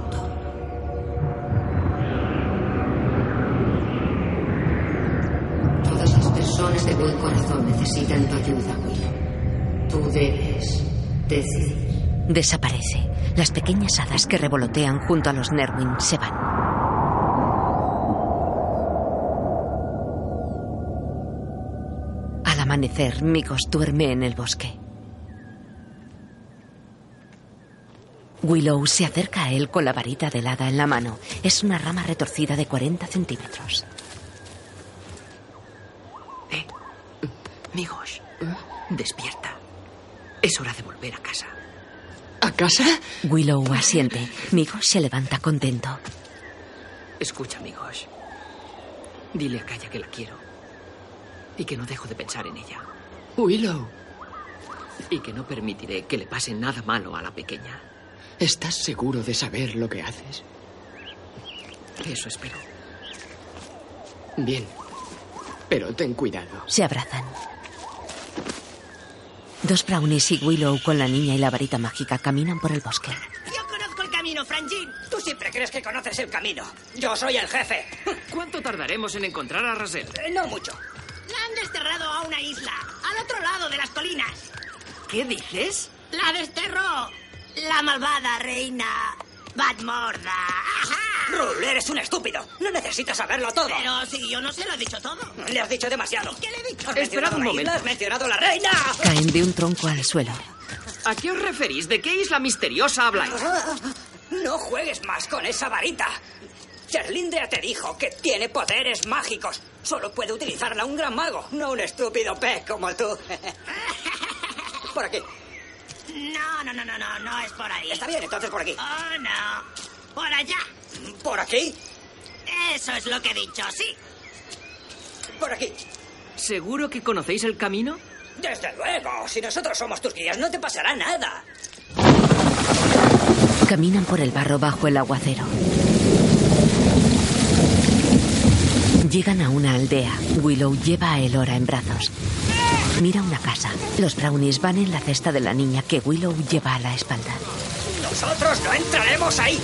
De corazón necesitan tu ayuda, Will. Tú debes decidir. Desaparece. Las pequeñas hadas que revolotean junto a los Nerwin se van. Al amanecer, Migos duerme en el bosque. Willow se acerca a él con la varita del hada en la mano. Es una rama retorcida de 40 centímetros. Migos, despierta. Es hora de volver a casa. ¿A casa? Willow asiente. Migos se levanta contento. Escucha, amigos. Dile a Kaya que la quiero. Y que no dejo de pensar en ella. Willow. Y que no permitiré que le pase nada malo a la pequeña. ¿Estás seguro de saber lo que haces? Eso espero. Bien. Pero ten cuidado. Se abrazan. Dos brownies y Willow con la niña y la varita mágica caminan por el bosque. Yo conozco el camino, Franjin. Tú siempre crees que conoces el camino. Yo soy el jefe. [laughs] ¿Cuánto tardaremos en encontrar a Razel? Eh, no mucho. La han desterrado a una isla, al otro lado de las colinas. ¿Qué dices? La desterró la malvada reina Batmorda. Eres un estúpido. No necesitas saberlo todo. Pero si yo no se lo he dicho todo. Le has dicho demasiado. ¿Qué le he dicho? Has Esperad un momento. Has mencionado a la reina. Caen de un tronco al suelo. ¿A qué os referís? ¿De qué isla misteriosa habláis? No juegues más con esa varita. Cherlindrea te dijo que tiene poderes mágicos. Solo puede utilizarla un gran mago, no un estúpido pez como tú. Por aquí. No, no, no, no, no, no es por ahí. Está bien, entonces por aquí. Oh, no. Por allá. ¿Por aquí? Eso es lo que he dicho, sí. Por aquí. ¿Seguro que conocéis el camino? Desde luego. Si nosotros somos tus guías, no te pasará nada. Caminan por el barro bajo el aguacero. Llegan a una aldea. Willow lleva a Elora en brazos. Mira una casa. Los brownies van en la cesta de la niña que Willow lleva a la espalda. Nosotros no entraremos ahí.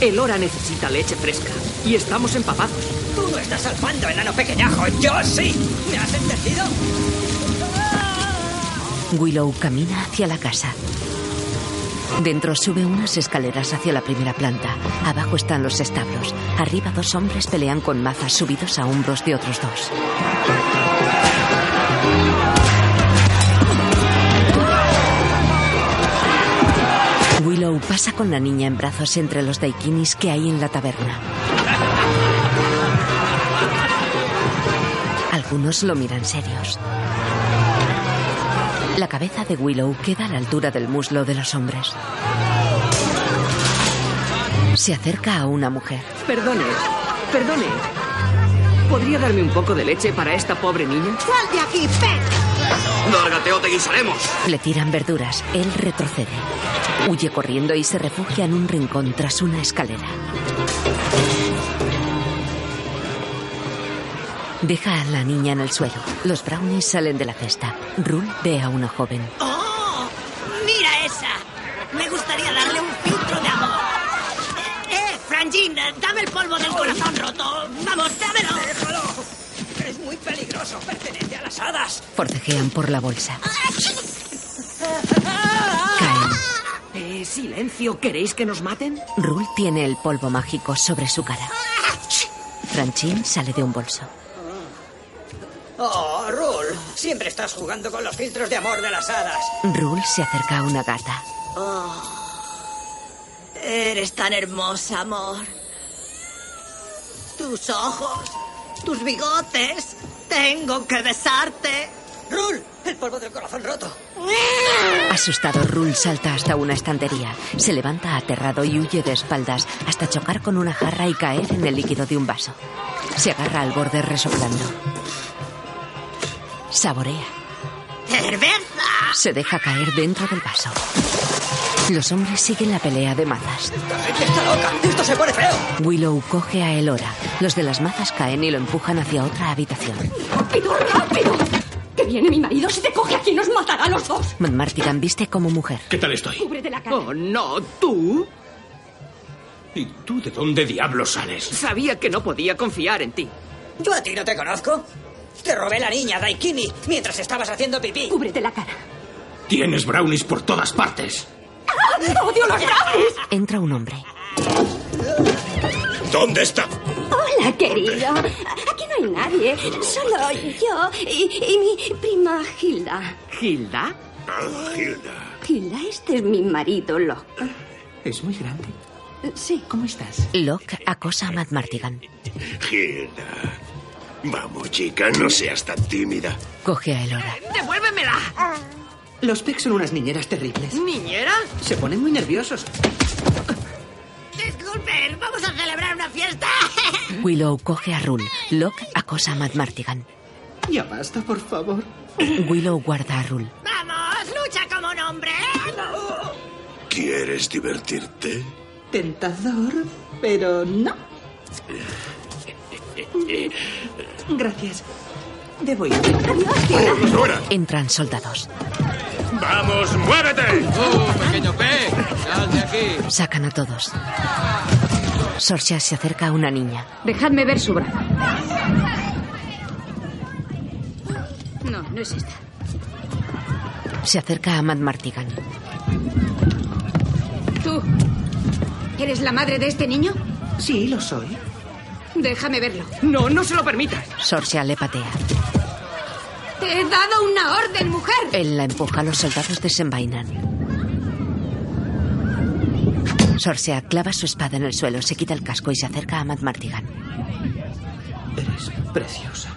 Elora necesita leche fresca y estamos empapados. Tú no estás al mando, enano pequeñajo. Yo sí. ¿Me has entendido? Willow camina hacia la casa. Dentro sube unas escaleras hacia la primera planta. Abajo están los establos. Arriba dos hombres pelean con mazas subidos a hombros de otros dos. Pasa con la niña en brazos entre los daikinis que hay en la taberna. Algunos lo miran serios. La cabeza de Willow queda a la altura del muslo de los hombres. Se acerca a una mujer. Perdone, perdone. ¿Podría darme un poco de leche para esta pobre niña? ¡Sal de aquí, Peck! ¡Lárgate o te guisaremos! Le tiran verduras. Él retrocede. Huye corriendo y se refugia en un rincón tras una escalera. Deja a la niña en el suelo. Los brownies salen de la cesta. Rule ve a una joven. ¡Oh! ¡Mira esa! Me gustaría darle un filtro de amor. Eh, eh, Franjin, dame el polvo del corazón roto. Vamos, dámelo. Déjalo. Es muy peligroso. Pertenece a las hadas. Forcejean por la bolsa. Eh, silencio. ¿Queréis que nos maten? Rule tiene el polvo mágico sobre su cara. Francine sale de un bolso. Oh, Rul. Siempre estás jugando con los filtros de amor de las hadas. Rule se acerca a una gata. Oh, eres tan hermosa, amor. Tus ojos, tus bigotes. Tengo que besarte. Rul, el polvo del corazón roto. Asustado, Rule salta hasta una estantería. Se levanta aterrado y huye de espaldas hasta chocar con una jarra y caer en el líquido de un vaso. Se agarra al borde resoplando. Saborea. ¡Cerveza! Se deja caer dentro del vaso. Los hombres siguen la pelea de mazas. ¡Está loca! ¡Esto se pone feo! Willow coge a Elora. Los de las mazas caen y lo empujan hacia otra habitación. ¡Rápido, rápido! Que viene mi marido, si te coge aquí nos matará a los dos. Martigan viste como mujer. ¿Qué tal estoy? Cúbrete la cara. Oh, no, tú. ¿Y tú de dónde diablos sales? Sabía que no podía confiar en ti. ¿Yo a ti no te conozco? Te robé la niña, Daikini, mientras estabas haciendo pipí. Cúbrete la cara. Tienes brownies por todas partes. ¡Ah! ¡Odio los brownies! Entra un hombre. ¿Dónde está? Hola, querido. Aquí hay nadie. Solo yo y, y mi prima Hilda. ¿Hilda? Ah, Hilda. Hilda, este es mi marido, Locke. Es muy grande. Sí. ¿Cómo estás? Locke acosa a Matt Martigan. Hilda. Vamos, chica, no seas tan tímida. Coge a Elora. ¡Devuélvemela! Los Peck son unas niñeras terribles. ¿Niñera? Se ponen muy nerviosos. Disculpen, vamos a celebrar una fiesta. [laughs] Willow coge a Rule. Locke acosa a Matt Martigan. Ya basta, por favor. Willow guarda a Rule. ¡Vamos, lucha como un hombre! ¿Quieres divertirte? Tentador, pero no. [laughs] Gracias. Debo ir. ¡Ahora! Entran soldados. ¡Vamos, muévete! ¡Oh, pequeño pez! ¡Sal de aquí! Sacan a todos. Sorcia se acerca a una niña. Dejadme ver su brazo. No, no es esta. Se acerca a Matt Martigan. ¿Tú? ¿Eres la madre de este niño? Sí, lo soy. Déjame verlo. No, no se lo permitas. Sorcia le patea. Te he dado una orden, mujer. Él la empuja. Los soldados desenvainan. Sorcia clava su espada en el suelo, se quita el casco y se acerca a Matt Martigan. Eres preciosa.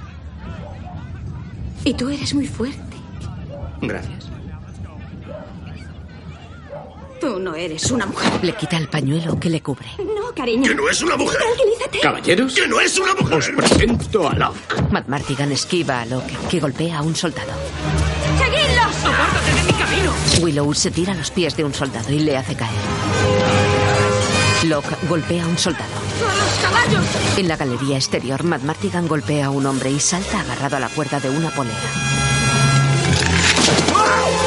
Y tú eres muy fuerte. Gracias. Tú no eres una mujer. Le quita el pañuelo que le cubre. No, cariño. ¡Que no es una mujer! Tranquilízate. Caballeros, ¡Que no es una mujer! os presento a Locke. Matt Martigan esquiva a Locke, que golpea a un soldado. ¡Seguidlos! ¡Apártate de mi camino! Willow se tira a los pies de un soldado y le hace caer. Locke golpea a un soldado. ¡A los caballos! En la galería exterior, Matt Martigan golpea a un hombre y salta agarrado a la cuerda de una polera.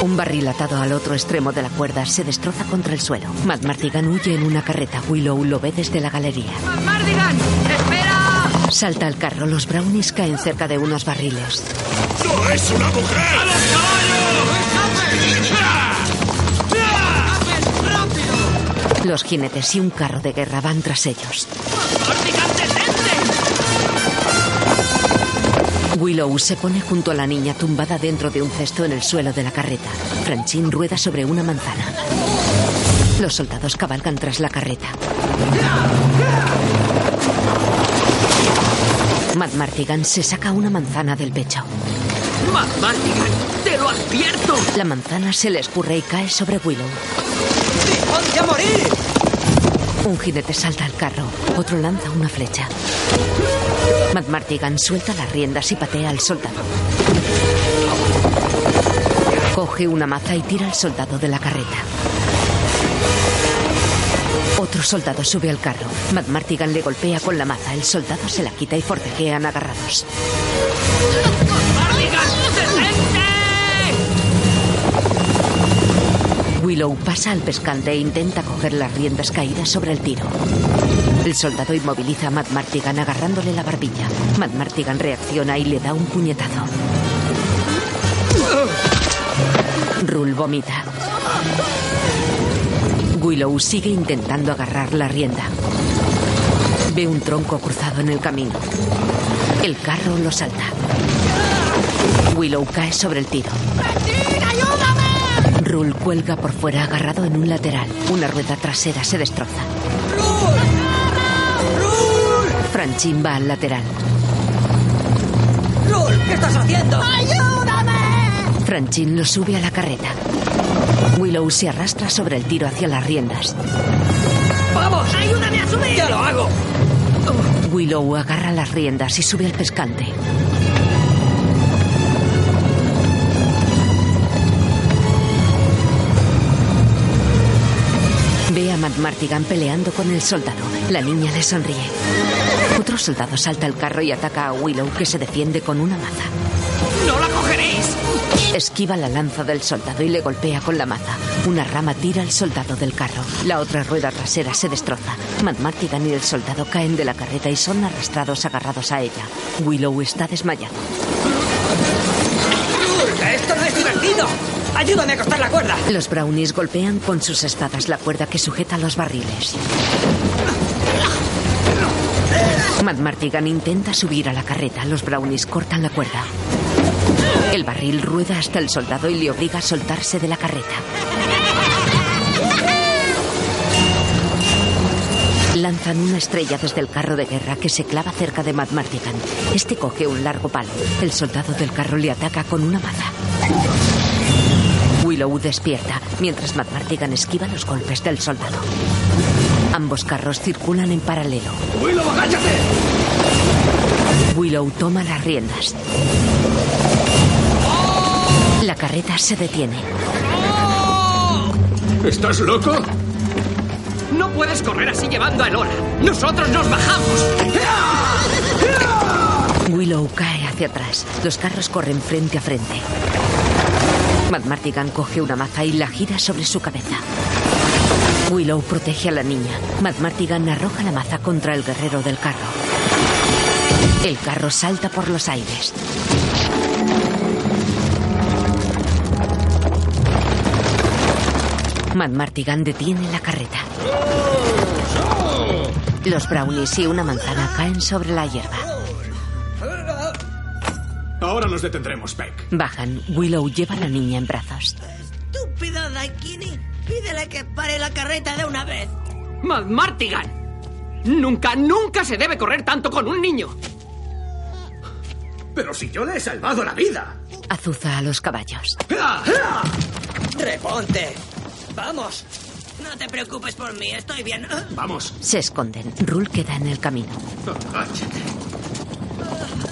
Un barril atado al otro extremo de la cuerda se destroza contra el suelo. Matt Martigan huye en una carreta. Willow lo ve desde la galería. ¡Mardigan! ¡Espera! Salta al carro. Los brownies caen cerca de unos barriles. ¡No es una mujer! Los jinetes y un carro de guerra van tras ellos. ¡Mardigan, Willow se pone junto a la niña tumbada dentro de un cesto en el suelo de la carreta. Franchín rueda sobre una manzana. Los soldados cabalgan tras la carreta. Matt Martigan se saca una manzana del pecho. ¡Matt Mardigan! ¡Te lo advierto! La manzana se le escurre y cae sobre Willow. ¡Ponte a morir! Un jinete salta al carro, otro lanza una flecha. Matt Martigan suelta las riendas y patea al soldado. Coge una maza y tira al soldado de la carreta. Otro soldado sube al carro. Matt Martigan le golpea con la maza. El soldado se la quita y forcejean agarrados. Willow pasa al pescante e intenta coger las riendas caídas sobre el tiro. El soldado inmoviliza a Matt Martigan agarrándole la barbilla. Matt Martigan reacciona y le da un puñetazo. Rule vomita. Willow sigue intentando agarrar la rienda. Ve un tronco cruzado en el camino. El carro lo salta. Willow cae sobre el tiro. Rule cuelga por fuera agarrado en un lateral. Una rueda trasera se destroza. Franchin va al lateral. ¡Rul! ¿Qué estás haciendo? ¡Ayúdame! Franchin lo sube a la carreta. Willow se arrastra sobre el tiro hacia las riendas. ¡Vamos! ¡Ayúdame a subir! ¡Ya lo hago! Willow agarra las riendas y sube al pescante. Ve a Matt Martigan peleando con el soldado. La niña le sonríe. Otro soldado salta al carro y ataca a Willow, que se defiende con una maza. ¡No la cogeréis! Esquiva la lanza del soldado y le golpea con la maza. Una rama tira al soldado del carro. La otra rueda trasera se destroza. Matt Martigan y el soldado caen de la carreta y son arrastrados agarrados a ella. Willow está desmayado. ¡Esto no es divertido! ¡Ayúdame a cortar la cuerda! Los brownies golpean con sus espadas la cuerda que sujeta los barriles. Matt Martigan intenta subir a la carreta. Los brownies cortan la cuerda. El barril rueda hasta el soldado y le obliga a soltarse de la carreta. Lanzan una estrella desde el carro de guerra que se clava cerca de Matt Martigan. Este coge un largo palo. El soldado del carro le ataca con una maza. Willow despierta mientras Matt Martigan esquiva los golpes del soldado. Ambos carros circulan en paralelo. ¡Willow, agáchate! Willow toma las riendas. La carreta se detiene. ¿Estás loco? No puedes correr así llevando a Elora. Nosotros nos bajamos. Willow cae hacia atrás. Los carros corren frente a frente. Matt Martigan coge una maza y la gira sobre su cabeza. Willow protege a la niña. Matt Martigan arroja la maza contra el guerrero del carro. El carro salta por los aires. Matt Martigan detiene la carreta. Los brownies y una manzana caen sobre la hierba. Ahora nos detendremos, Peck. Bajan. Willow lleva a la niña en brazos. Que pare la carreta de una vez. Martigan. Nunca, nunca se debe correr tanto con un niño. Pero si yo le he salvado la vida. Azuza a los caballos. ¡Reponte! ¡Vamos! No te preocupes por mí, estoy bien. Vamos. Se esconden. Rul queda en el camino. Agáchate.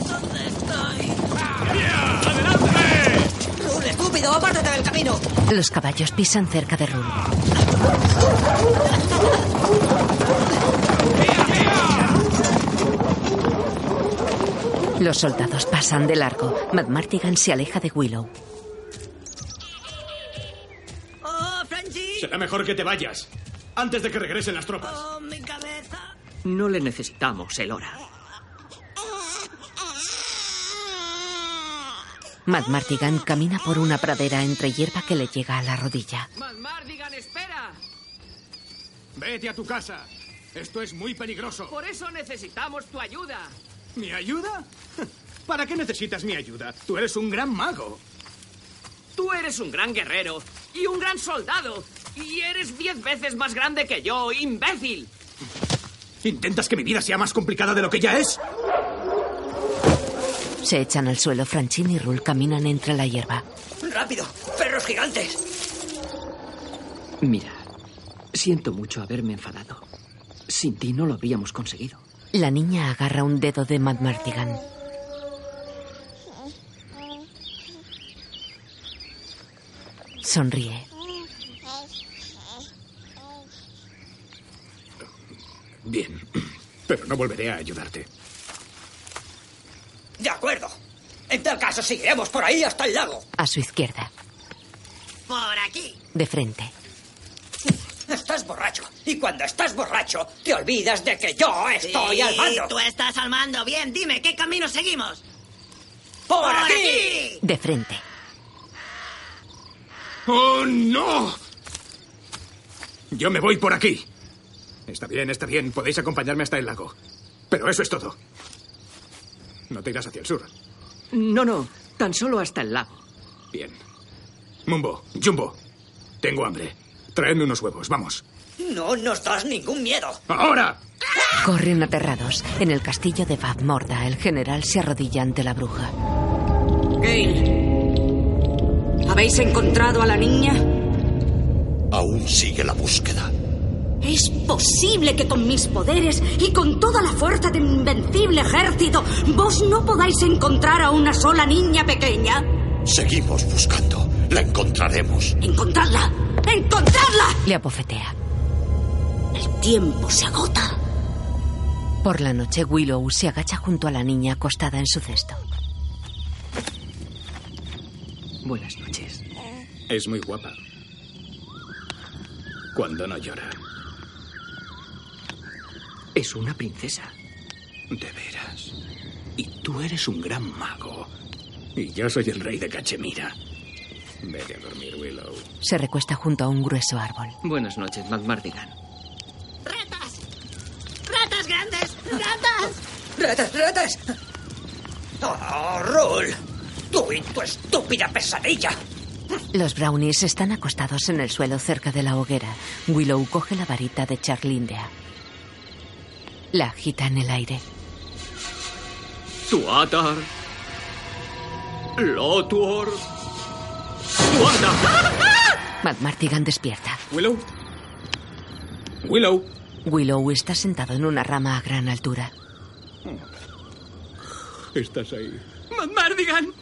¿Dónde estoy? ¡Rul, estúpido! ¡Apártate del camino! Los caballos pisan cerca de Rul. Los soldados pasan de largo. Matt Martigan se aleja de Willow. ¡Oh! Será mejor que te vayas. Antes de que regresen las tropas. ¡Oh, mi cabeza! No le necesitamos, Elora. Matt Martigan camina por una pradera entre hierba que le llega a la rodilla. Matt Martigan, espera. Vete a tu casa. Esto es muy peligroso. Por eso necesitamos tu ayuda. ¿Mi ayuda? [laughs] ¿Para qué necesitas mi ayuda? Tú eres un gran mago. Tú eres un gran guerrero y un gran soldado. Y eres diez veces más grande que yo, imbécil. ¿Intentas que mi vida sea más complicada de lo que ya es? Se echan al suelo. Franchín y Rul caminan entre la hierba. ¡Rápido! ¡Perros gigantes! Mira, siento mucho haberme enfadado. Sin ti no lo habríamos conseguido. La niña agarra un dedo de Matt Martigan. Sonríe. Bien, pero no volveré a ayudarte. De acuerdo. En tal caso, seguiremos por ahí hasta el lago. A su izquierda. Por aquí. De frente. Estás borracho. Y cuando estás borracho, te olvidas de que yo estoy Sí, al mando. Tú estás al mando. Bien, dime, ¿qué camino seguimos? ¡Por, aquí! De frente. ¡Oh, no! Yo me voy por aquí. Está bien, está bien. Podéis acompañarme hasta el lago. Pero eso es todo. No te irás hacia el sur. No, no, tan solo hasta el lago. Bien. Mumbo, Jumbo, tengo hambre. Traedme unos huevos, vamos. No nos das ningún miedo. ¡Ahora! Corren aterrados. En el castillo de Bab Morda, el general se arrodilla ante la bruja. Gale, ¿habéis encontrado a la niña? Aún sigue la búsqueda. ¿Es posible que con mis poderes y con toda la fuerza de mi invencible ejército vos no podáis encontrar a una sola niña pequeña? Seguimos buscando. La encontraremos. ¡Encontrarla! ¡Encontrarla! Le abofetea. El tiempo se agota. Por la noche, Willow se agacha junto a la niña acostada en su cesto. Buenas noches. Es muy guapa. Cuando no llora. Es una princesa. De veras. Y tú eres un gran mago. Y yo soy el rey de Cachemira. Vete a dormir, Willow. Se recuesta junto a un grueso árbol. Buenas noches, McMardigan. ¡Ratas! ¡Ratas grandes! ¡Ratas! ¡Ratas, ratas! ¡Oh, Rul! ¡Tú y tu estúpida pesadilla! Los brownies están acostados en el suelo cerca de la hoguera. Willow coge la varita de Charlindea. La agita en el aire. Tuatar. Lotuor. Tuatar. Matt Martigan despierta. Willow. Willow. Willow está sentado en una rama a gran altura. Estás ahí. ¡Mardigan!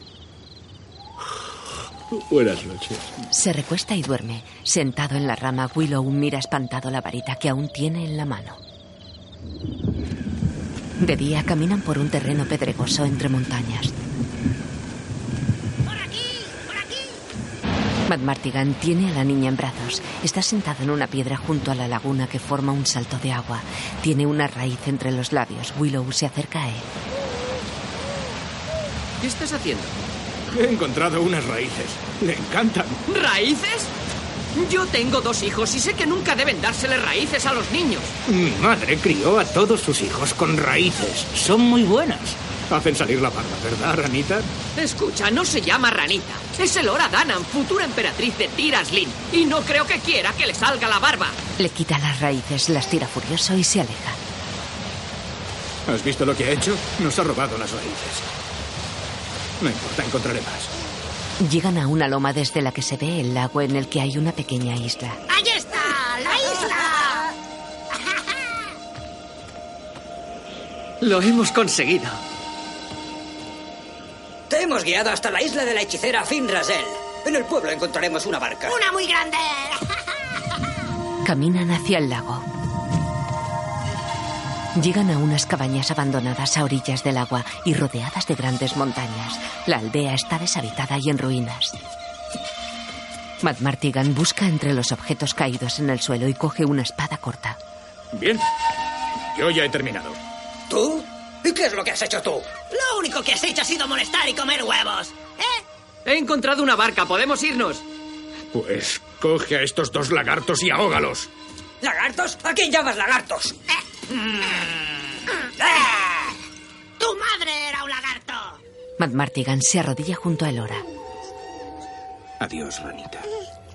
Buenas noches. Se recuesta y duerme. Sentado en la rama, Willow mira espantado la varita que aún tiene en la mano. De día caminan por un terreno pedregoso entre montañas. Matt Martigan tiene a la niña en brazos. Está sentado en una piedra junto a la laguna que forma un salto de agua. Tiene una raíz entre los labios. Willow se acerca a él. ¿Qué estás haciendo? He encontrado unas raíces. Le encantan. ¿Raíces? Yo tengo dos hijos y sé que nunca deben dárseles raíces a los niños. Mi madre crió a todos sus hijos con raíces. Son muy buenas. Hacen salir la barba, ¿verdad, Ranita? Escucha, no se llama Ranita. Es Elora Danan, futura emperatriz de Tiraslin. Y no creo que quiera que le salga la barba. Le quita las raíces, las tira furioso y se aleja. ¿Has visto lo que ha hecho? Nos ha robado las raíces. No importa, encontraré más. Llegan a una loma desde la que se ve el lago en el que hay una pequeña isla. ¡Ahí está! ¡La isla! [laughs] Lo hemos conseguido. Te hemos guiado hasta la isla de la hechicera Finrasel. En el pueblo encontraremos una barca. ¡Una muy grande! Caminan hacia el lago. Llegan a unas cabañas abandonadas a orillas del agua y rodeadas de grandes montañas. La aldea está deshabitada y en ruinas. Matt Martigan busca entre los objetos caídos en el suelo y coge una espada corta. Bien. Yo ya he terminado. ¿Tú? ¿Y qué es lo que has hecho tú? Lo único que has hecho ha sido molestar y comer huevos. ¿Eh? He encontrado una barca, podemos irnos. Pues coge a estos dos lagartos y ahógalos. ¿Lagartos? ¿A quién llamas lagartos? ¡Tu madre era un lagarto! Matt Martigan se arrodilla junto a Elora. Adiós, Ranita.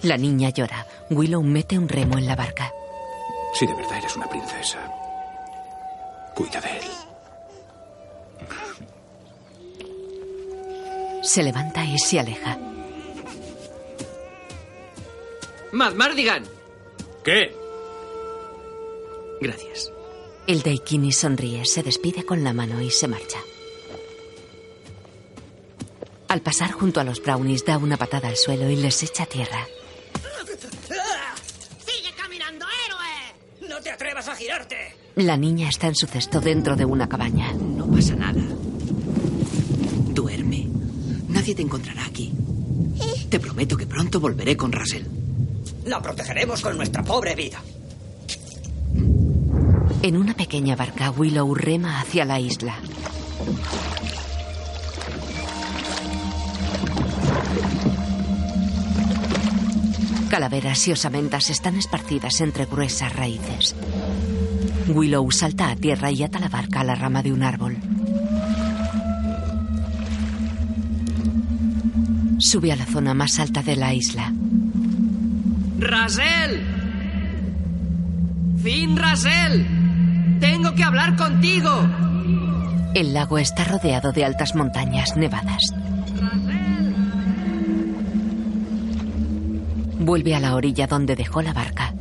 La niña llora. Willow mete un remo en la barca. Si de verdad eres una princesa, cuida de él. Se levanta y se aleja. Matt Mardigan. ¿Qué? Gracias. El Daikini sonríe, se despide con la mano y se marcha. Al pasar junto a los brownies da una patada al suelo y les echa tierra. ¡Sigue caminando, héroe! ¡No te atrevas a girarte! La niña está en su cesto dentro de una cabaña. No pasa nada. Duerme. Nadie te encontrará aquí. Te prometo que pronto volveré con Russell. La protegeremos con nuestra pobre vida. En una pequeña barca, Willow rema hacia la isla. Calaveras y osamentas están esparcidas entre gruesas raíces. Willow salta a tierra y ata la barca a la rama de un árbol. Sube a la zona más alta de la isla. ¡Rasel! ¡Fin Rasel! ¡Tengo que hablar contigo! El lago está rodeado de altas montañas nevadas. Vuelve a la orilla donde dejó la barca.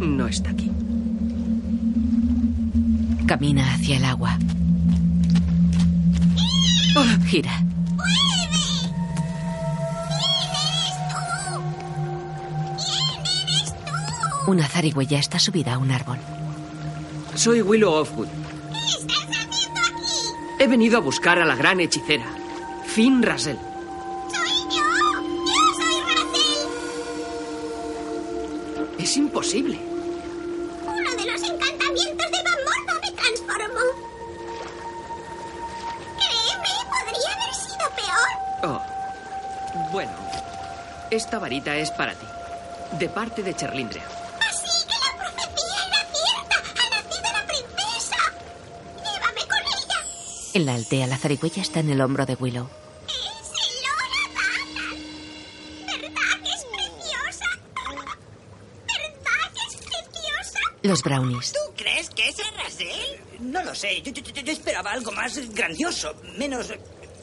No está aquí. Camina hacia el agua. Gira. Una zarigüeya está subida a un árbol. Soy Willow Offwood. ¿Qué estás haciendo aquí? He venido a buscar a la gran hechicera, Finn Rassel. ¡Soy yo! ¡Yo soy Racel! Es imposible. Uno de los encantamientos de Van me transformó. Créeme, podría haber sido peor. Oh. Bueno, esta varita es para ti. De parte de Cherlindrea. En la aldea, la zarigüeya está en el hombro de Willow. Es Elora Dana. ¿Verdad que es preciosa? ¿Verdad que es preciosa? Los brownies. ¿Tú crees que es Racel? No lo sé. Yo, yo- yo- yo esperaba algo más grandioso, menos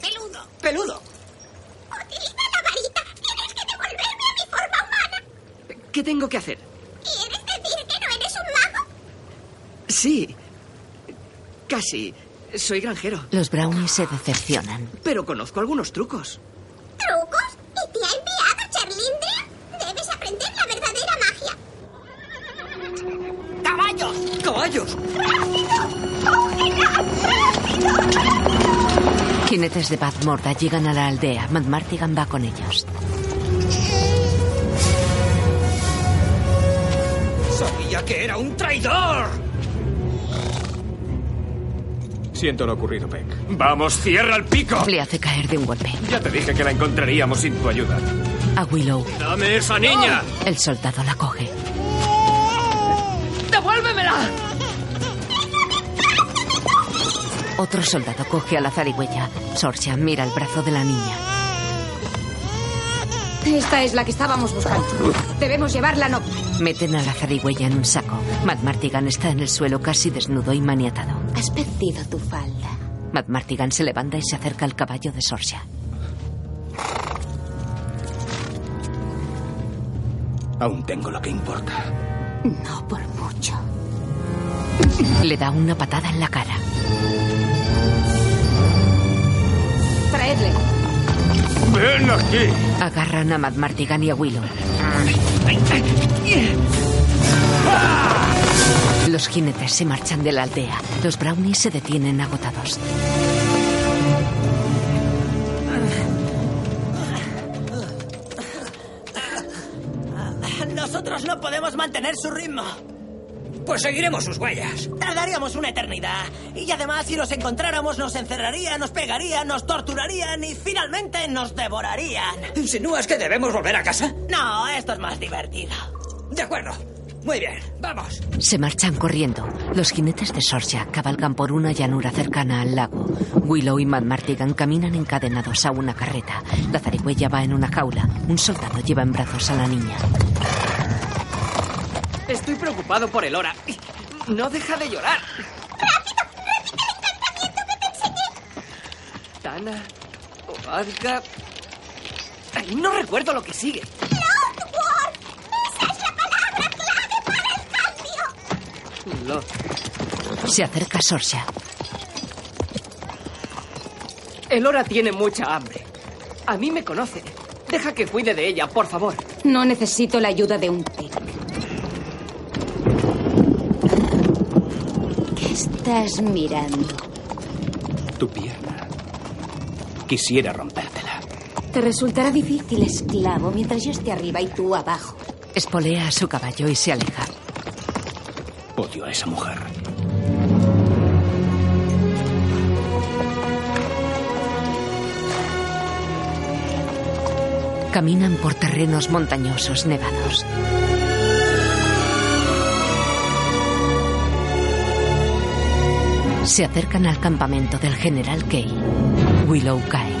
Peludo. peludo. Utiliza la varita. Tienes que devolverme a mi forma humana. ¿Qué tengo que hacer? ¿Quieres decir que no eres un mago? Sí. Casi. Soy granjero. Los brownies se decepcionan. Pero conozco algunos trucos. ¿Trucos? ¿Y te ha enviado Cherlindrea? Debes aprender la verdadera magia. ¡Caballos! ¡Caballos! Jinetes de Bad Morda llegan a la aldea. Matt Martigan va con ellos. Sabía que era un traidor. Siento lo ocurrido, Peck. ¡Vamos, cierra el pico! Le hace caer de un golpe. Ya te dije que la encontraríamos sin tu ayuda. A Willow. ¡Dame esa niña! El soldado la coge. ¡Devuélvemela! Otro soldado coge a la zarigüeya. Sorcia mira el brazo de la niña. Esta es la que estábamos buscando. Debemos llevarla no. Meten a la zarigüeya en un saco. Matt Martigan está en el suelo casi desnudo y maniatado. Has perdido tu falda. Matt Martigan se levanta y se acerca al caballo de Sorcia. Aún tengo lo que importa. No por mucho. Le da una patada en la cara. Traedle. ¡Ven aquí! Agarran a Matt Martigan y a Willow. Los jinetes se marchan de la aldea. Los brownies se detienen agotados. Nosotros no podemos mantener su ritmo. Pues seguiremos sus huellas. Tardaríamos una eternidad. Y además, si los encontráramos, nos encerrarían, nos pegarían, nos torturarían y finalmente nos devorarían. ¿Insinúas que debemos volver a casa? No, esto es más divertido. De acuerdo. Muy bien, vamos. Se marchan corriendo. Los jinetes de Sorcia cabalgan por una llanura cercana al lago. Willow y Matt Martigan caminan encadenados a una carreta. La zarigüeya va en una jaula. Un soldado lleva en brazos a la niña. Estoy preocupado por el hora. No deja de llorar. ¡Rápido! ¡Repite el encantamiento que te enseñé! Tana, Oadka. No recuerdo lo que sigue. ¡Lord Ward! ¡Esa es la palabra clave Se acerca Sorcia. Elora tiene mucha hambre. A mí me conoce. Deja que cuide de ella, por favor. No necesito la ayuda de un pez. ¿Qué estás mirando? Tu pierna. Quisiera rompértela. Te resultará difícil, esclavo, mientras yo esté arriba y tú abajo. Espolea a su caballo y se aleja. Odio a esa mujer. Caminan por terrenos montañosos nevados. Se acercan al campamento del general Kay. Willow cae.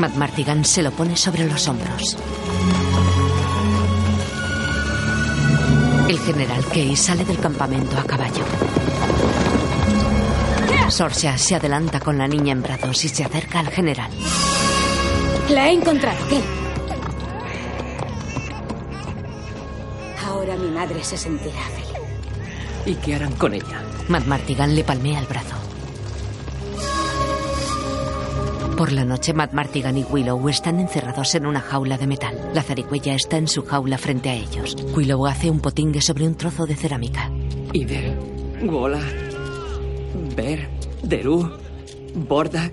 Matt Martigan se lo pone sobre los hombros. General Kay sale del campamento a caballo. Sorcia se adelanta con la niña en brazos y se acerca al general. La he encontrado. ¿Qué? Ahora mi madre se sentirá feliz. ¿Y qué harán con ella? Matt Martigan le palmea el brazo. Por la noche, Matt Martigan y Willow están encerrados en una jaula de metal. La zarigüeya está en su jaula frente a ellos. Willow hace un potingue sobre un trozo de cerámica. Ider, Wola, Ber, Deru, Bordak,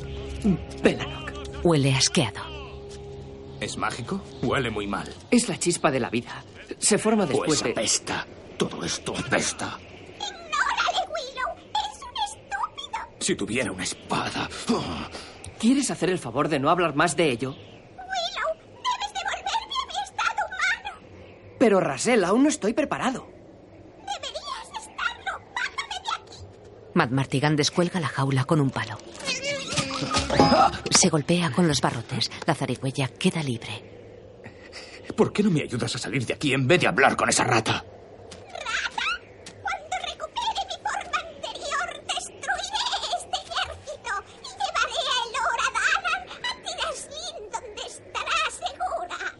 Belanok. Huele asqueado. ¿Es mágico? Huele muy mal. Es la chispa de la vida. Se forma después Pues de... apesta. Todo esto apesta. ¡Ignórale, Willow! ¡Es un estúpido! Si tuviera una espada. oh, ¿Quieres hacer el favor de no hablar más de ello? Willow, debes devolverme a mi estado humano. Pero, Rasel, aún no estoy preparado. Deberías estarlo. Bájame de aquí. Matt Martigan descuelga la jaula con un palo. Se golpea con los barrotes. La zarigüeya queda libre. ¿Por qué no me ayudas a salir de aquí en vez de hablar con esa rata?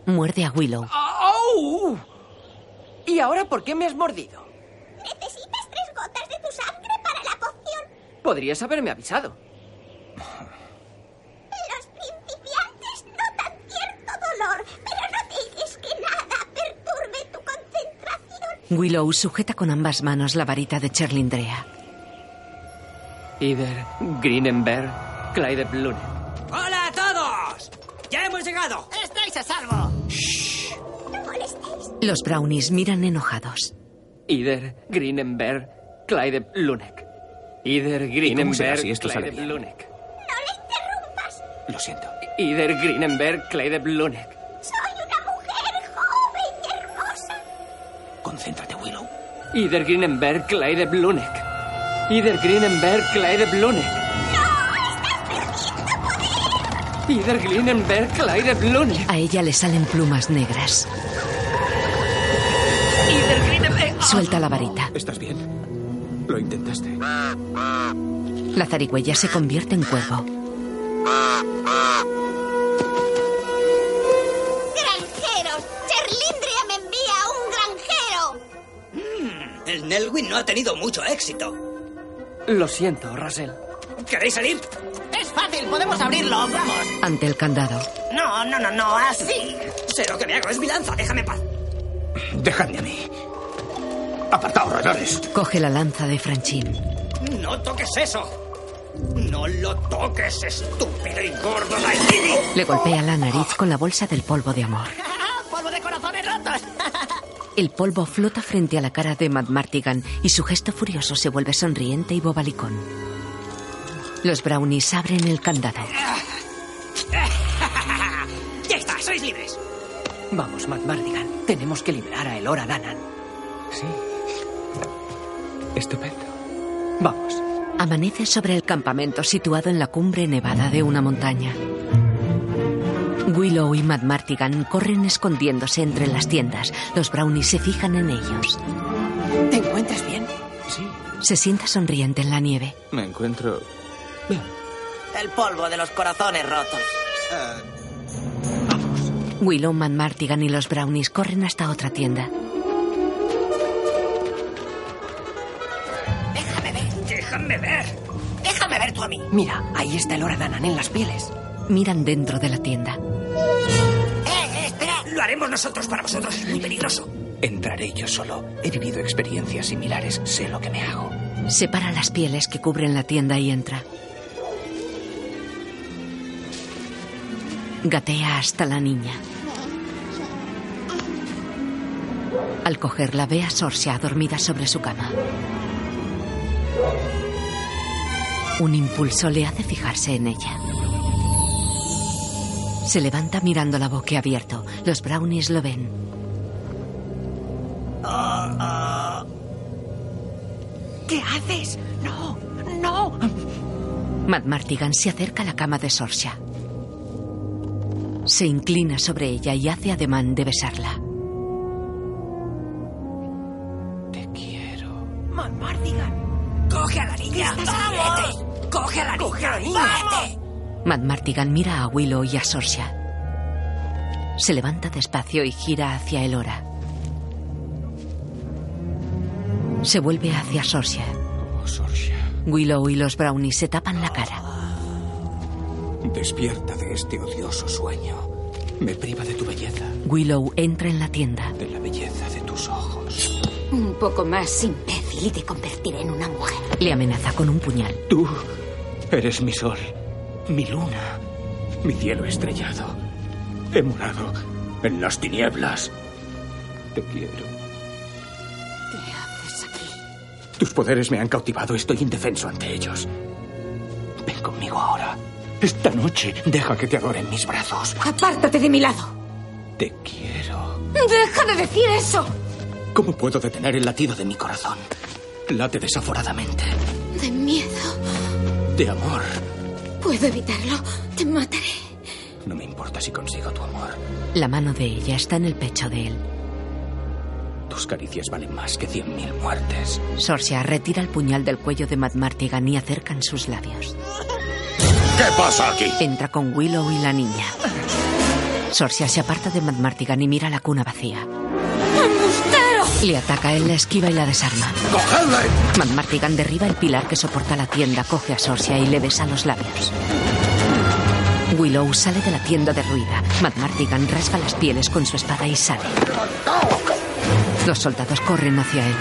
Muerde a Willow. ¡Au! ¿Y ahora por qué me has mordido? Necesitas tres gotas de tu sangre para la poción. Podrías haberme avisado. Los principiantes notan cierto dolor, pero no dejes que nada perturbe tu concentración. Willow sujeta con ambas manos la varita de Cherlindrea. Ider, Greenenberg, Clyde Blune. ¡Hola a todos! ¡Ya hemos llegado! ¡Estáis a salvo! Los brownies miran enojados. Ider, Greenenberg, Clyde Lunek. Ider, Greenenberg, Clyde? Lunek. No le interrumpas. Lo siento. Ider, Greenenberg, Clyde Lunek. Soy una mujer joven y hermosa. Concéntrate, Willow. Ider, Greenenberg, Clyde Lunek. Ider, Greenenberg, Clyde Lunek. Ider, Greenenberg, Clyde Lunek. A ella le salen plumas negras. Suelta la varita. ¿Estás bien? Lo intentaste. La zarigüeya se convierte en cuervo. ¡Granjeros! ¡Cherlindria me envía a un granjero! El Nelwyn no ha tenido mucho éxito. Lo siento, Russell. ¿Queréis salir? Es fácil, podemos abrirlo, vamos. Ante el candado. No, no, no, no, así. Sé lo que me hago, es mi lanza, déjame paz. Dejadme a mí. Apartaos, roedores. Coge la lanza de Franchín. No toques eso. No lo toques, estúpido y gordo Daikini. Le golpea la nariz con la bolsa del polvo de amor. [laughs] ¡Polvo de corazones rotos! [laughs] El polvo flota frente a la cara de Matt Martigan y su gesto furioso se vuelve sonriente y bobalicón. Los brownies abren el candado. [laughs] ya está, sois libres. Vamos, Matt Mardigan. Tenemos que liberar a Elora Danan. Sí. Estupendo. Vamos. Amanece sobre el campamento situado en la cumbre nevada de una montaña. Willow y Matt Martigan corren escondiéndose entre las tiendas. Los brownies se fijan en ellos. ¿Te encuentras bien? Sí. Se sienta sonriente en la nieve. Me encuentro. Bien. El polvo de los corazones rotos. Willow, Matt Martigan y los brownies corren hasta otra tienda. Mira, ahí está Elora Danan en las pieles. Miran dentro de la tienda. ¡Eh, espera! Lo haremos nosotros para vosotros, es muy peligroso. Entraré yo solo. He vivido experiencias similares. Sé lo que me hago. Separa las pieles que cubren la tienda y entra. Gatea hasta la niña. Al cogerla ve a Sorcia dormida sobre su cama. Un impulso le hace fijarse en ella. Se levanta mirando la boca abierto. Los brownies lo ven. ¿Qué haces? No, no. Matt Martigan se acerca a la cama de Sorcia. Se inclina sobre ella y hace ademán de besarla. Matt Mardigan. ¡Coge a la niña! ¡Vamos! ¡Coge a la niña! ¡Coge a la. Matt Martigan mira a Willow y a Sorcia. Se levanta despacio y gira hacia Elora. Se vuelve hacia Sorcia. Oh. Willow y los brownies se tapan la cara. Despierta de este odioso sueño. Me priva de tu belleza, Willow entra en la tienda. de la belleza de tus ojos. Un poco más imbécil y te convertiré en una mujer. Le amenaza con un puñal. Tú eres mi sol, mi luna, mi cielo estrellado. He morado en las tinieblas. Te quiero. ¿Qué haces aquí? Tus poderes me han cautivado. Estoy indefenso ante ellos. Ven conmigo ahora. Esta noche deja que te adore en mis brazos. Apártate de mi lado. Te quiero. Deja de decir eso. ¿Cómo puedo detener el latido de mi corazón? Late desaforadamente. De miedo. De amor. Puedo evitarlo. Te mataré. No me importa si consigo tu amor. La mano de ella está en el pecho de él. Tus caricias valen más que cien mil muertes. Sorcia retira el puñal del cuello de Mad Martigan y acercan sus labios. ¿Qué pasa aquí? Entra con Willow y la niña. Sorcia se aparta de Mad Martigan y mira la cuna vacía. Le ataca, él la esquiva y la desarma. ¡Cogedle! Mad Martigan derriba el pilar que soporta la tienda, coge a Sorcia y le besa los labios. Willow sale de la tienda derruida. Mad Martigan rasga las pieles con su espada y sale. Los soldados corren hacia él.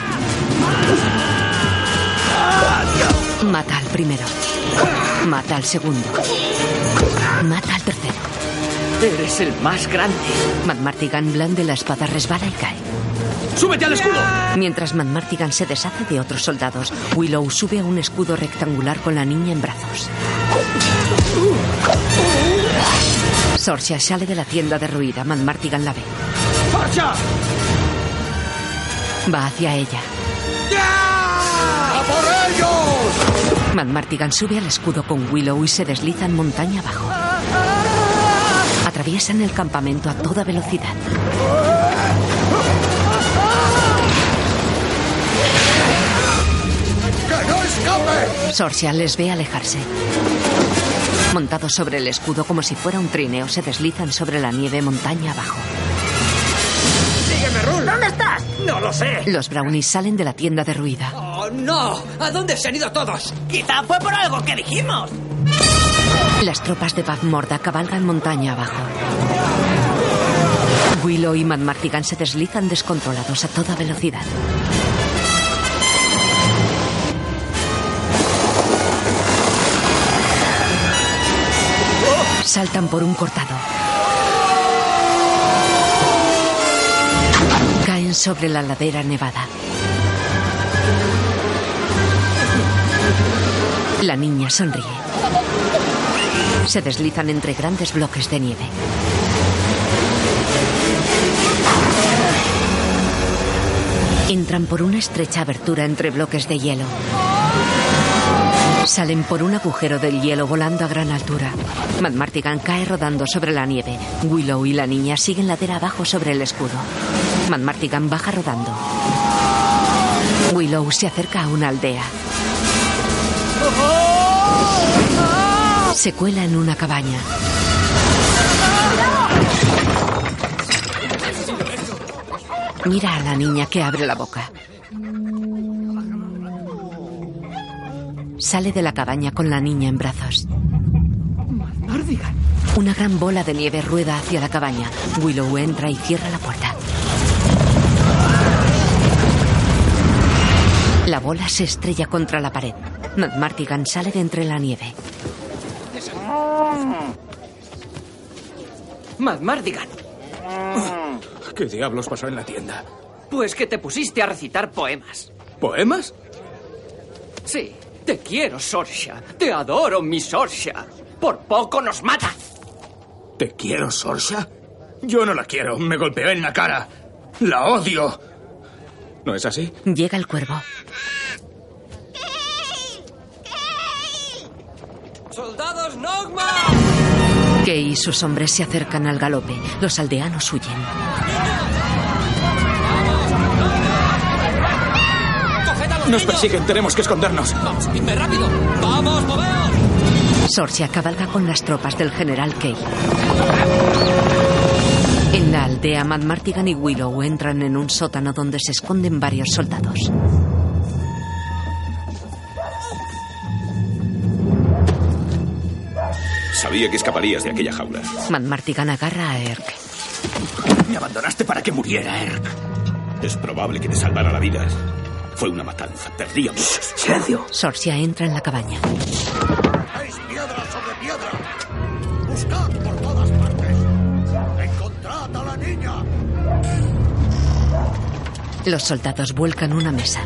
Mata al primero. Mata al segundo. Mata al tercero. Eres el más grande. Mad Martigan blande la espada, resbala y cae. ¡Súbete al escudo! Mientras Mad Martigan se deshace de otros soldados, Willow sube a un escudo rectangular con la niña en brazos. Sorcia sale de la tienda derruida. Mad Martigan la ve. ¡Marcha! Va hacia ella. ¡A por ellos! Mad Martigan sube al escudo con Willow y se deslizan montaña abajo. Atraviesan el campamento a toda velocidad. Sorcia les ve alejarse. Montados sobre el escudo como si fuera un trineo, se deslizan sobre la nieve montaña abajo. ¡Sígueme, Rul! ¿Dónde estás? No lo sé. Los brownies salen de la tienda derruida. ¡Oh, no! ¿A dónde se han ido todos? Quizá fue por algo que dijimos. Las tropas de Bad Morda cabalgan montaña abajo. Willow y Mad Martigan se deslizan descontrolados a toda velocidad. Saltan por un cortado. Caen sobre la ladera nevada. La niña sonríe. Se deslizan entre grandes bloques de nieve. Entran por una estrecha abertura entre bloques de hielo. Salen por un agujero del hielo volando a gran altura. Mad Martigan cae rodando sobre la nieve. Willow y la niña siguen ladera abajo sobre el escudo. Mad Martigan baja rodando. Willow se acerca a una aldea. Se cuela en una cabaña. Mira a la niña que abre la boca. Sale de la cabaña con la niña en brazos. Mardigan. Una gran bola de nieve rueda hacia la cabaña. Willow entra y cierra la puerta. La bola se estrella contra la pared. Mad Martigan sale de entre la nieve. Mad Mardigan. ¿Qué diablos pasó en la tienda? Pues que te pusiste a recitar poemas. ¿Poemas? Sí, te quiero, Sorsha. Te adoro, mi Sorsha. Por poco nos mata. ¿Te quiero, Sorsha? Yo no la quiero. Me golpeó en la cara. La odio. ¿No es así? Llega el cuervo. ¡Soldados Nogma! Kay y sus hombres se acercan al galope. Los aldeanos huyen. Nos persiguen. Tenemos que escondernos. ¡Vamos, seguidme rápido! ¡Vamos, moveos! Sorcia cabalga con las tropas del general Kay. En la aldea, Mad Martigan y Willow entran en un sótano donde se esconden varios soldados. Sabía que escaparías de aquella jaula. Matt Martigan agarra a Erk. Me abandonaste para que muriera, Erk. Es probable que te salvara la vida. Fue una matanza. Perdí a muchos. Silencio. Sorcia entra en la cabaña. ¡Veis piedra sobre piedra! ¡Buscad por todas partes! ¡Encontrad a la niña! Los soldados vuelcan una mesa.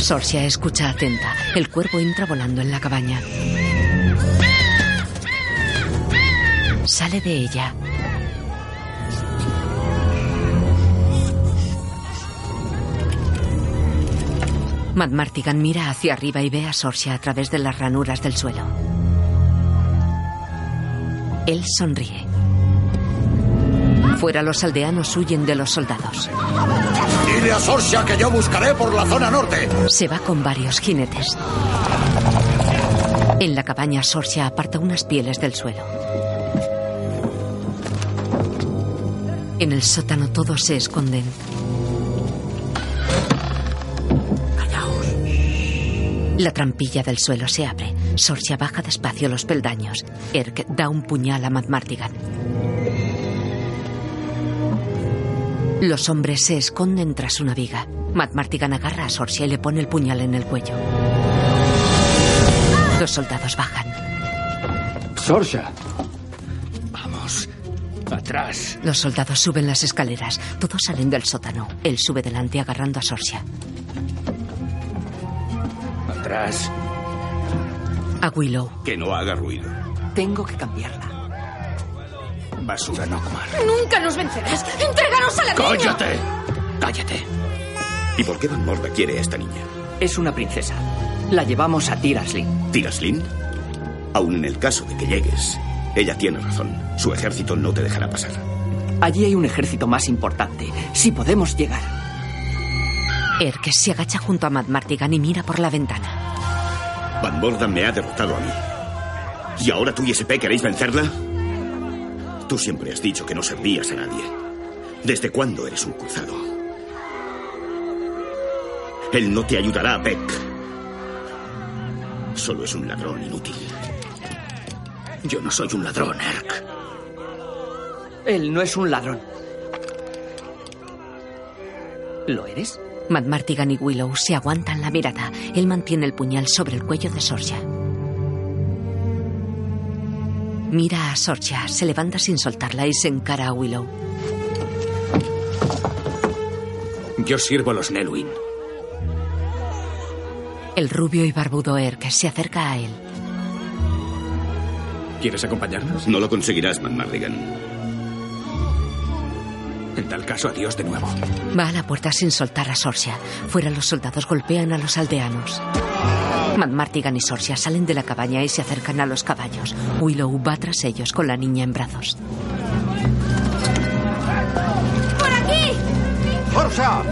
Sorcia escucha atenta. El cuervo entra volando en la cabaña. Sale de ella. Matt Martigan mira hacia arriba y ve a Sorcia a través de las ranuras del suelo. Él sonríe. Fuera los aldeanos huyen de los soldados. Dile a Sorcia que yo buscaré por la zona norte. Se va con varios jinetes. En la cabaña, Sorcia aparta unas pieles del suelo. En el sótano todos se esconden. La trampilla del suelo se abre. Sorcia baja despacio los peldaños. Erk da un puñal a Matt Martigan. Los hombres se esconden tras una viga. Matt Martigan agarra a Sorcia y le pone el puñal en el cuello. Los soldados bajan. Sorcia. Vamos. Atrás. Los soldados suben las escaleras. Todos salen del sótano. Él sube delante agarrando a Sorcia. Atrás. A Willow. Que no haga ruido. Tengo que cambiarla. Basura Nokmar. Nunca nos vencerás. Entréganos a la niña. ¡Cállate! ¡Cállate! ¿Y por qué Van Morda quiere a esta niña? Es una princesa. La llevamos a Tiraslin. ¿Tiraslin? Aún en el caso de que llegues, ella tiene razón. Su ejército no te dejará pasar. Allí hay un ejército más importante. Si podemos llegar. Erk se agacha junto a Matt Martigan y mira por la ventana. Van Mordan me ha derrotado a mí. ¿Y ahora tú y SP queréis vencerla? Tú siempre has dicho que no servías a nadie. ¿Desde cuándo eres un cruzado? Él no te ayudará, Beck. Solo es un ladrón inútil. Yo no soy un ladrón, Erk. Él no es un ladrón. ¿Lo eres? Matt Martigan y Willow se aguantan la mirada. Él mantiene el puñal sobre el cuello de Sorcia. Mira a Sorcia, se levanta sin soltarla y se encara a Willow. Yo sirvo a los Nelwyn. El rubio y barbudo Erk se acerca a él. ¿Quieres acompañarnos? No lo conseguirás, McMardigan. En tal caso, adiós de nuevo. Va a la puerta sin soltar a Sorcia. Fuera los soldados golpean a los aldeanos. Matt Martigan y Sorcia salen de la cabaña y se acercan a los caballos. Willow va tras ellos con la niña en brazos. ¡Por aquí! ¡Sorcia!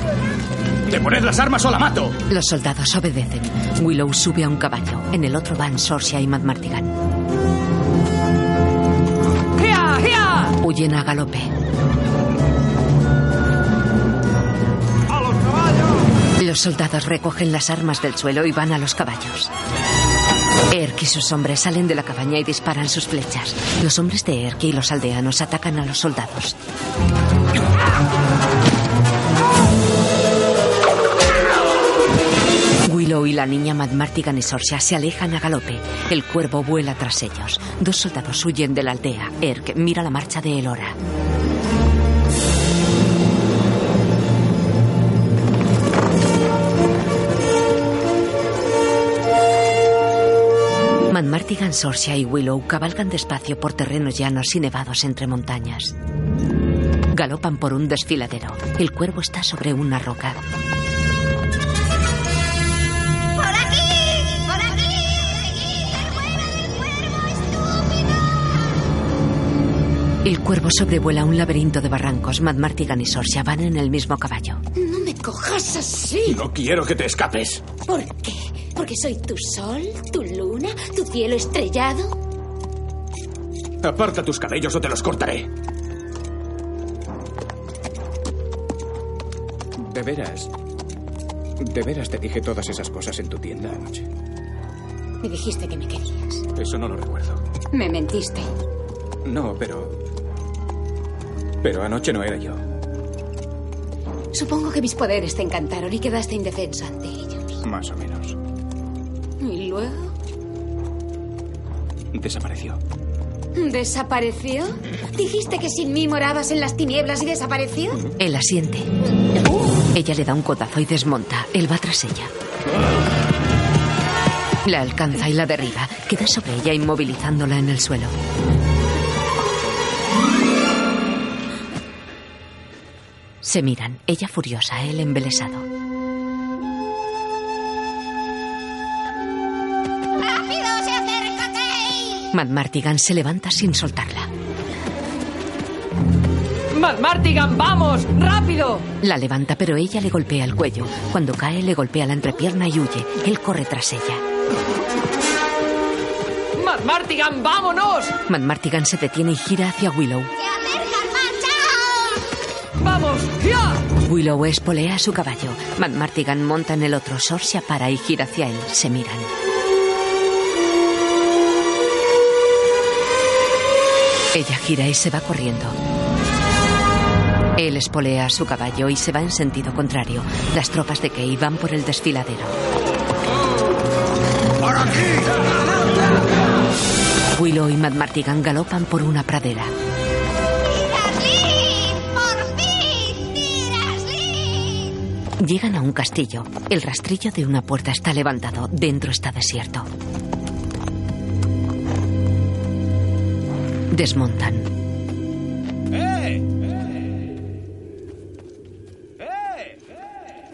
¡Le poned las armas o la mato! Los soldados obedecen. Willow sube a un caballo. En el otro van Sorcia y Matt Martigan. ¡Gia! ¡Gia! Huyen a galope. Los soldados recogen las armas del suelo y van a los caballos. Erk y sus hombres salen de la cabaña y disparan sus flechas. Los hombres de Erk y los aldeanos atacan a los soldados. Willow y la niña Mad Martigan y Sorcia se alejan a galope. El cuervo vuela tras ellos. Dos soldados huyen de la aldea. Erk mira la marcha de Elora. Mad Martigan, Sorcia y Willow cabalgan despacio por terrenos llanos y nevados entre montañas. Galopan por un desfiladero. El cuervo está sobre una roca. ¡Por aquí! ¡Por aquí! ¡Recuerda del cuervo, estúpido! El cuervo sobrevuela un laberinto de barrancos. Mad Martigan y Sorcia van en el mismo caballo. No me cojas así. No quiero que te escapes. ¿Por qué? ¿Porque soy tu sol, tu luna, tu cielo estrellado? Aparta tus cabellos o te los cortaré. De veras. De veras te dije todas esas cosas en tu tienda anoche. Me dijiste que me querías. Eso no lo recuerdo. Me mentiste. No, pero... Pero anoche no era yo. Supongo que mis poderes te encantaron y quedaste indefenso ante ellos. Más o menos. Desapareció. ¿Desapareció? ¿Dijiste que sin mí morabas en las tinieblas y desapareció? Él asiente. Ella le da un codazo y desmonta. Él va tras ella. La alcanza y la derriba. Queda sobre ella inmovilizándola en el suelo. Se miran, ella furiosa, él embelesado. Kay! Matt Martigan se levanta sin soltarla. ¡Matt Martigan, vamos! ¡Rápido! La levanta, pero ella le golpea el cuello. Cuando cae, le golpea la entrepierna y huye. Él corre tras ella. ¡Matt Martigan, vámonos! Matt Martigan se detiene y gira hacia Willow. ¡Vamos! ¡Ya! Willow espolea a su caballo. Matt Martigan monta en el otro. Sor se para y gira hacia él. Se miran. Ella gira y se va corriendo. Él espolea a su caballo y se va en sentido contrario. Las tropas de Kay van por el desfiladero. ¡Por aquí! Willow y Matt Martigan galopan por una pradera. Llegan a un castillo. El rastrillo de una puerta está levantado. Dentro está desierto. Desmontan.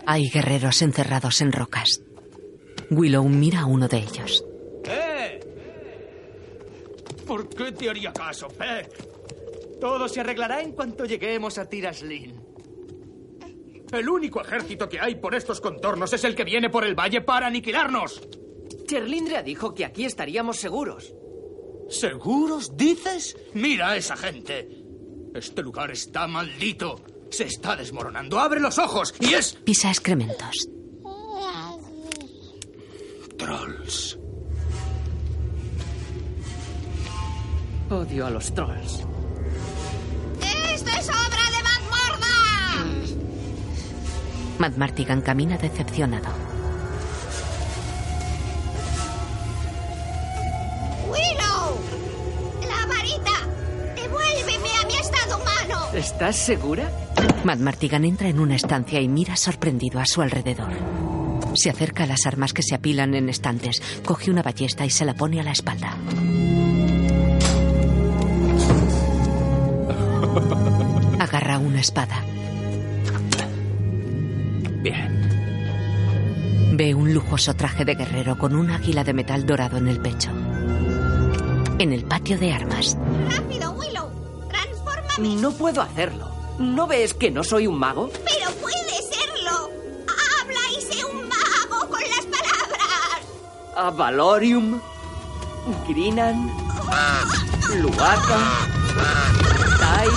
Hay guerreros encerrados en rocas. Willow mira a uno de ellos. ¡Eh! ¿Por qué te haría caso, Peck? Todo se arreglará en cuanto lleguemos a Tiraslin. El único ejército que hay por estos contornos es el que viene por el valle para aniquilarnos. Cherlindrea dijo que aquí estaríamos seguros. ¿Seguros, dices? Mira a esa gente. Este lugar está maldito. Se está desmoronando. Abre los ojos y es... Pisa excrementos. Trolls. Odio a los trolls. ¡Esto es obra de Mazmorda! Matt Martigan camina decepcionado. ¿Estás segura? Matt Martigan entra en una estancia y mira sorprendido a su alrededor. Se acerca a las armas que se apilan en estantes, coge una ballesta y se la pone a la espalda. Agarra una espada. Bien. Ve un lujoso traje de guerrero con un águila de metal dorado en el pecho. En el patio de armas, ¡Rápido. No puedo hacerlo. ¿No ves que no soy un mago? ¡Pero puede serlo! ¡Habla y sé un mago con las palabras! A Valorium, Grinan, Luaka, Tai.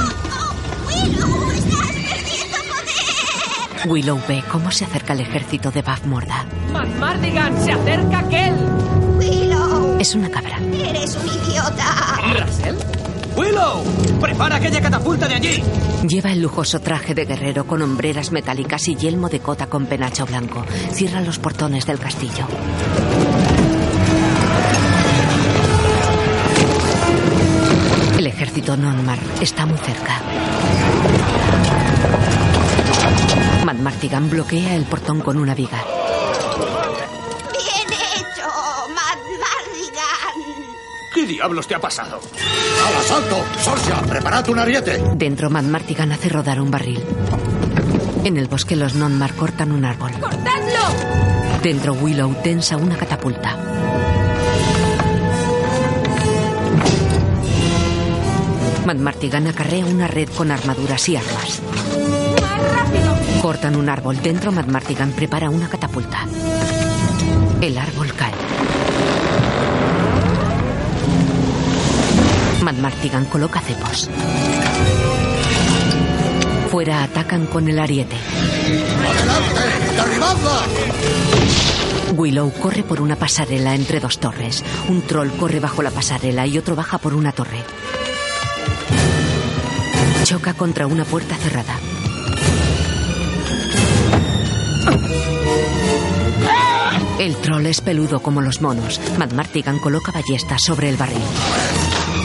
¡Willow! ¡Estás perdiendo poder! Willow ve cómo se acerca el ejército de Bafmorda. ¡Matt Mardigan! ¡Se acerca aquel! ¡Willow! Es una cabra. ¡Eres un idiota! ¿Rasel? ¡Willow! ¡Prepara aquella catapulta de allí! Lleva el lujoso traje de guerrero con hombreras metálicas y yelmo de cota con penacho blanco. Cierra los portones del castillo. El ejército Nonmar está muy cerca. Matt Martigan bloquea el portón con una viga. Diablos te ha pasado? ¡Al asalto! ¡Sorcia, preparad un ariete! Dentro, Matt Martigan hace rodar un barril. En el bosque, los Nonmar cortan un árbol. ¡Cortadlo! Dentro, Willow tensa una catapulta. Matt Martigan acarrea una red con armaduras y armas. ¡Más rápido! Cortan un árbol. Dentro, Matt Martigan prepara una catapulta. El árbol cae. Matt Martigan coloca cepos. Fuera atacan con el ariete. ¡Adelante! ¡Derribadla! Willow corre por una pasarela entre dos torres. Un troll corre bajo la pasarela y otro baja por una torre. Choca contra una puerta cerrada. El troll es peludo como los monos. Matt Martigan coloca ballestas sobre el barril.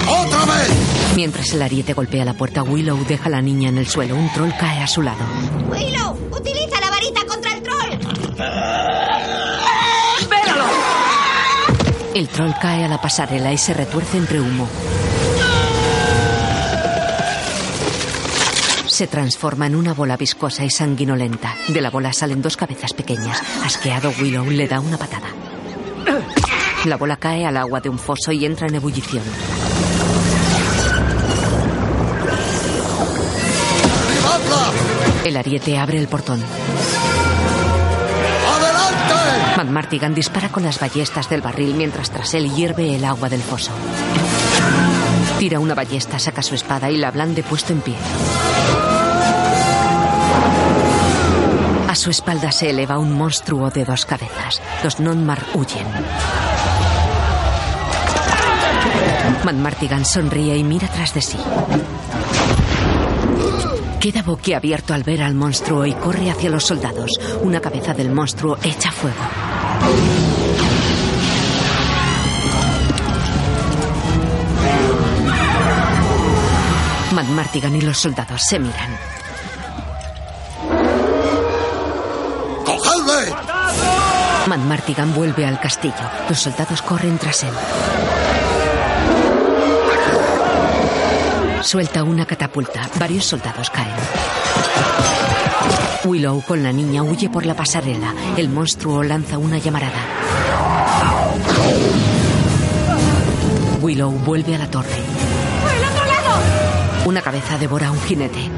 ¡Otra vez! Mientras el ariete golpea la puerta, Willow deja a la niña en el suelo. Un troll cae a su lado. Willow, utiliza la varita contra el troll. ¡Espéralo! El troll cae a la pasarela y se retuerce entre humo. Se transforma en una bola viscosa y sanguinolenta. De la bola salen dos cabezas pequeñas. Asqueado, Willow le da una patada. La bola cae al agua de un foso y entra en ebullición. El ariete abre el portón. ¡Adelante! Matt Martigan dispara con las ballestas del barril mientras tras él hierve el agua del foso. Tira una ballesta, saca su espada y la blande puesto en pie. A su espalda se eleva un monstruo de dos cabezas. Los Nonmar huyen. Matt Martigan sonríe y mira tras de sí. Queda boquiabierto al ver al monstruo y corre hacia los soldados. Una cabeza del monstruo echa fuego. Matt Martigan y los soldados se miran. ¡Cogedle! Matt Martigan vuelve al castillo. Los soldados corren tras él. Suelta una catapulta. Varios soldados caen. Willow con la niña huye por la pasarela. El monstruo lanza una llamarada. Willow vuelve a la torre. ¡El otro lado! Una cabeza devora a un jinete.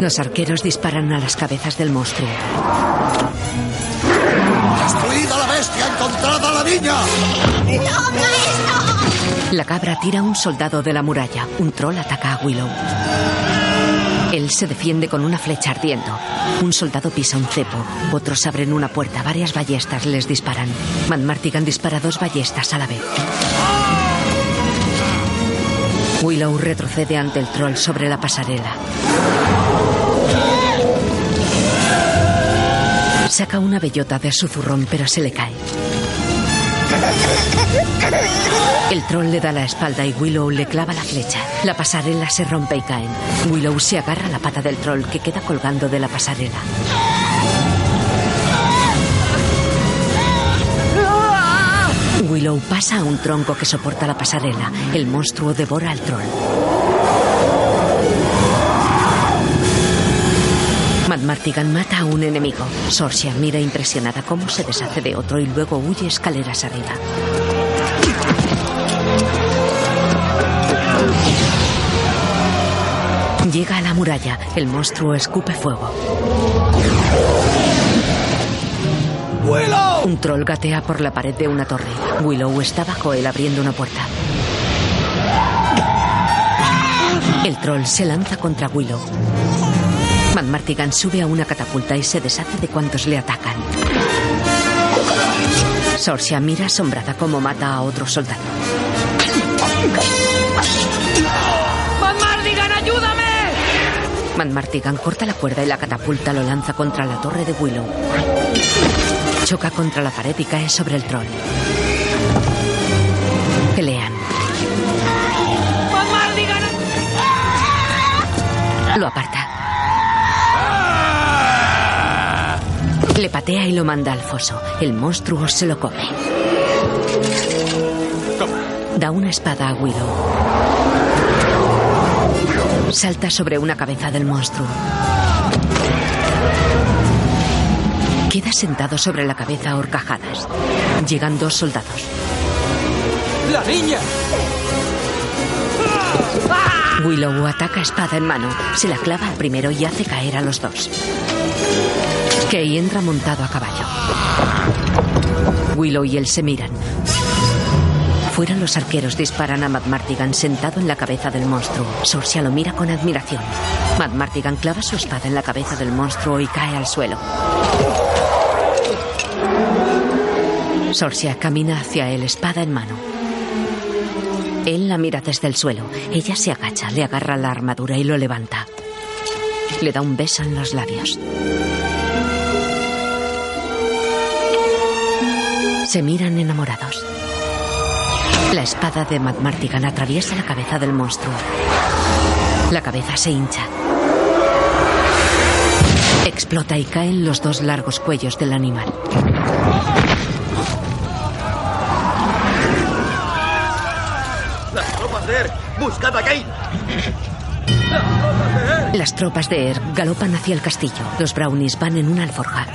Los arqueros disparan a las cabezas del monstruo. ¡Destruid a la bestia! ¡Encontrad a la niña! ¡Toma esto! La cabra tira a un soldado de la muralla. Un troll ataca a Willow. Él se defiende con una flecha ardiendo. Un soldado pisa un cepo. Otros abren una puerta. Varias ballestas les disparan. Matt Martigan dispara dos ballestas a la vez. Willow retrocede ante el troll sobre la pasarela. Saca una bellota de su zurrón, pero se le cae. El troll le da la espalda y Willow le clava la flecha. La pasarela se rompe y caen. Willow se agarra a la pata del troll que queda colgando de la pasarela. Willow pasa a un tronco que soporta la pasarela. El monstruo devora al troll. Martigan mata a un enemigo. Sorcia mira impresionada cómo se deshace de otro y luego huye escaleras arriba. Llega a la muralla. El monstruo escupe fuego. ¡Willow! Un troll gatea por la pared de una torre. Willow está bajo él abriendo una puerta. El troll se lanza contra Willow. Matt Martigan sube a una catapulta y se deshace de cuantos le atacan. Sorcia mira asombrada cómo mata a otro soldado. ¡Van Mardigan, ayúdame! Matt Martigan corta la cuerda y la catapulta lo lanza contra la torre de Willow. Choca contra la pared y cae sobre el troll. Pelean. ¡Van Mardigan! Lo aparta. Le patea y lo manda al foso. El monstruo se lo come. Da una espada a Willow. Salta sobre una cabeza del monstruo. Queda sentado sobre la cabeza a horcajadas. Llegan dos soldados. ¡La niña! Willow ataca espada en mano. Se la clava al primero y hace caer a los dos. Kay entra montado a caballo. Willow y él se miran. Fuera los arqueros disparan a Matt Martigan sentado en la cabeza del monstruo. Sorcia lo mira con admiración. Matt Martigan clava su espada en la cabeza del monstruo y cae al suelo. Sorcia camina hacia él, espada en mano. Él la mira desde el suelo. Ella se agacha, le agarra la armadura y lo levanta. Le da un beso en los labios. Se miran enamorados. La espada de Matt Martigan atraviesa la cabeza del monstruo. La cabeza se hincha. Explota y caen los dos largos cuellos del animal. ¡Las tropas de Erk! ¡Buscad a Kate! Las tropas de Erk galopan hacia el castillo. Los brownies van en una alforja.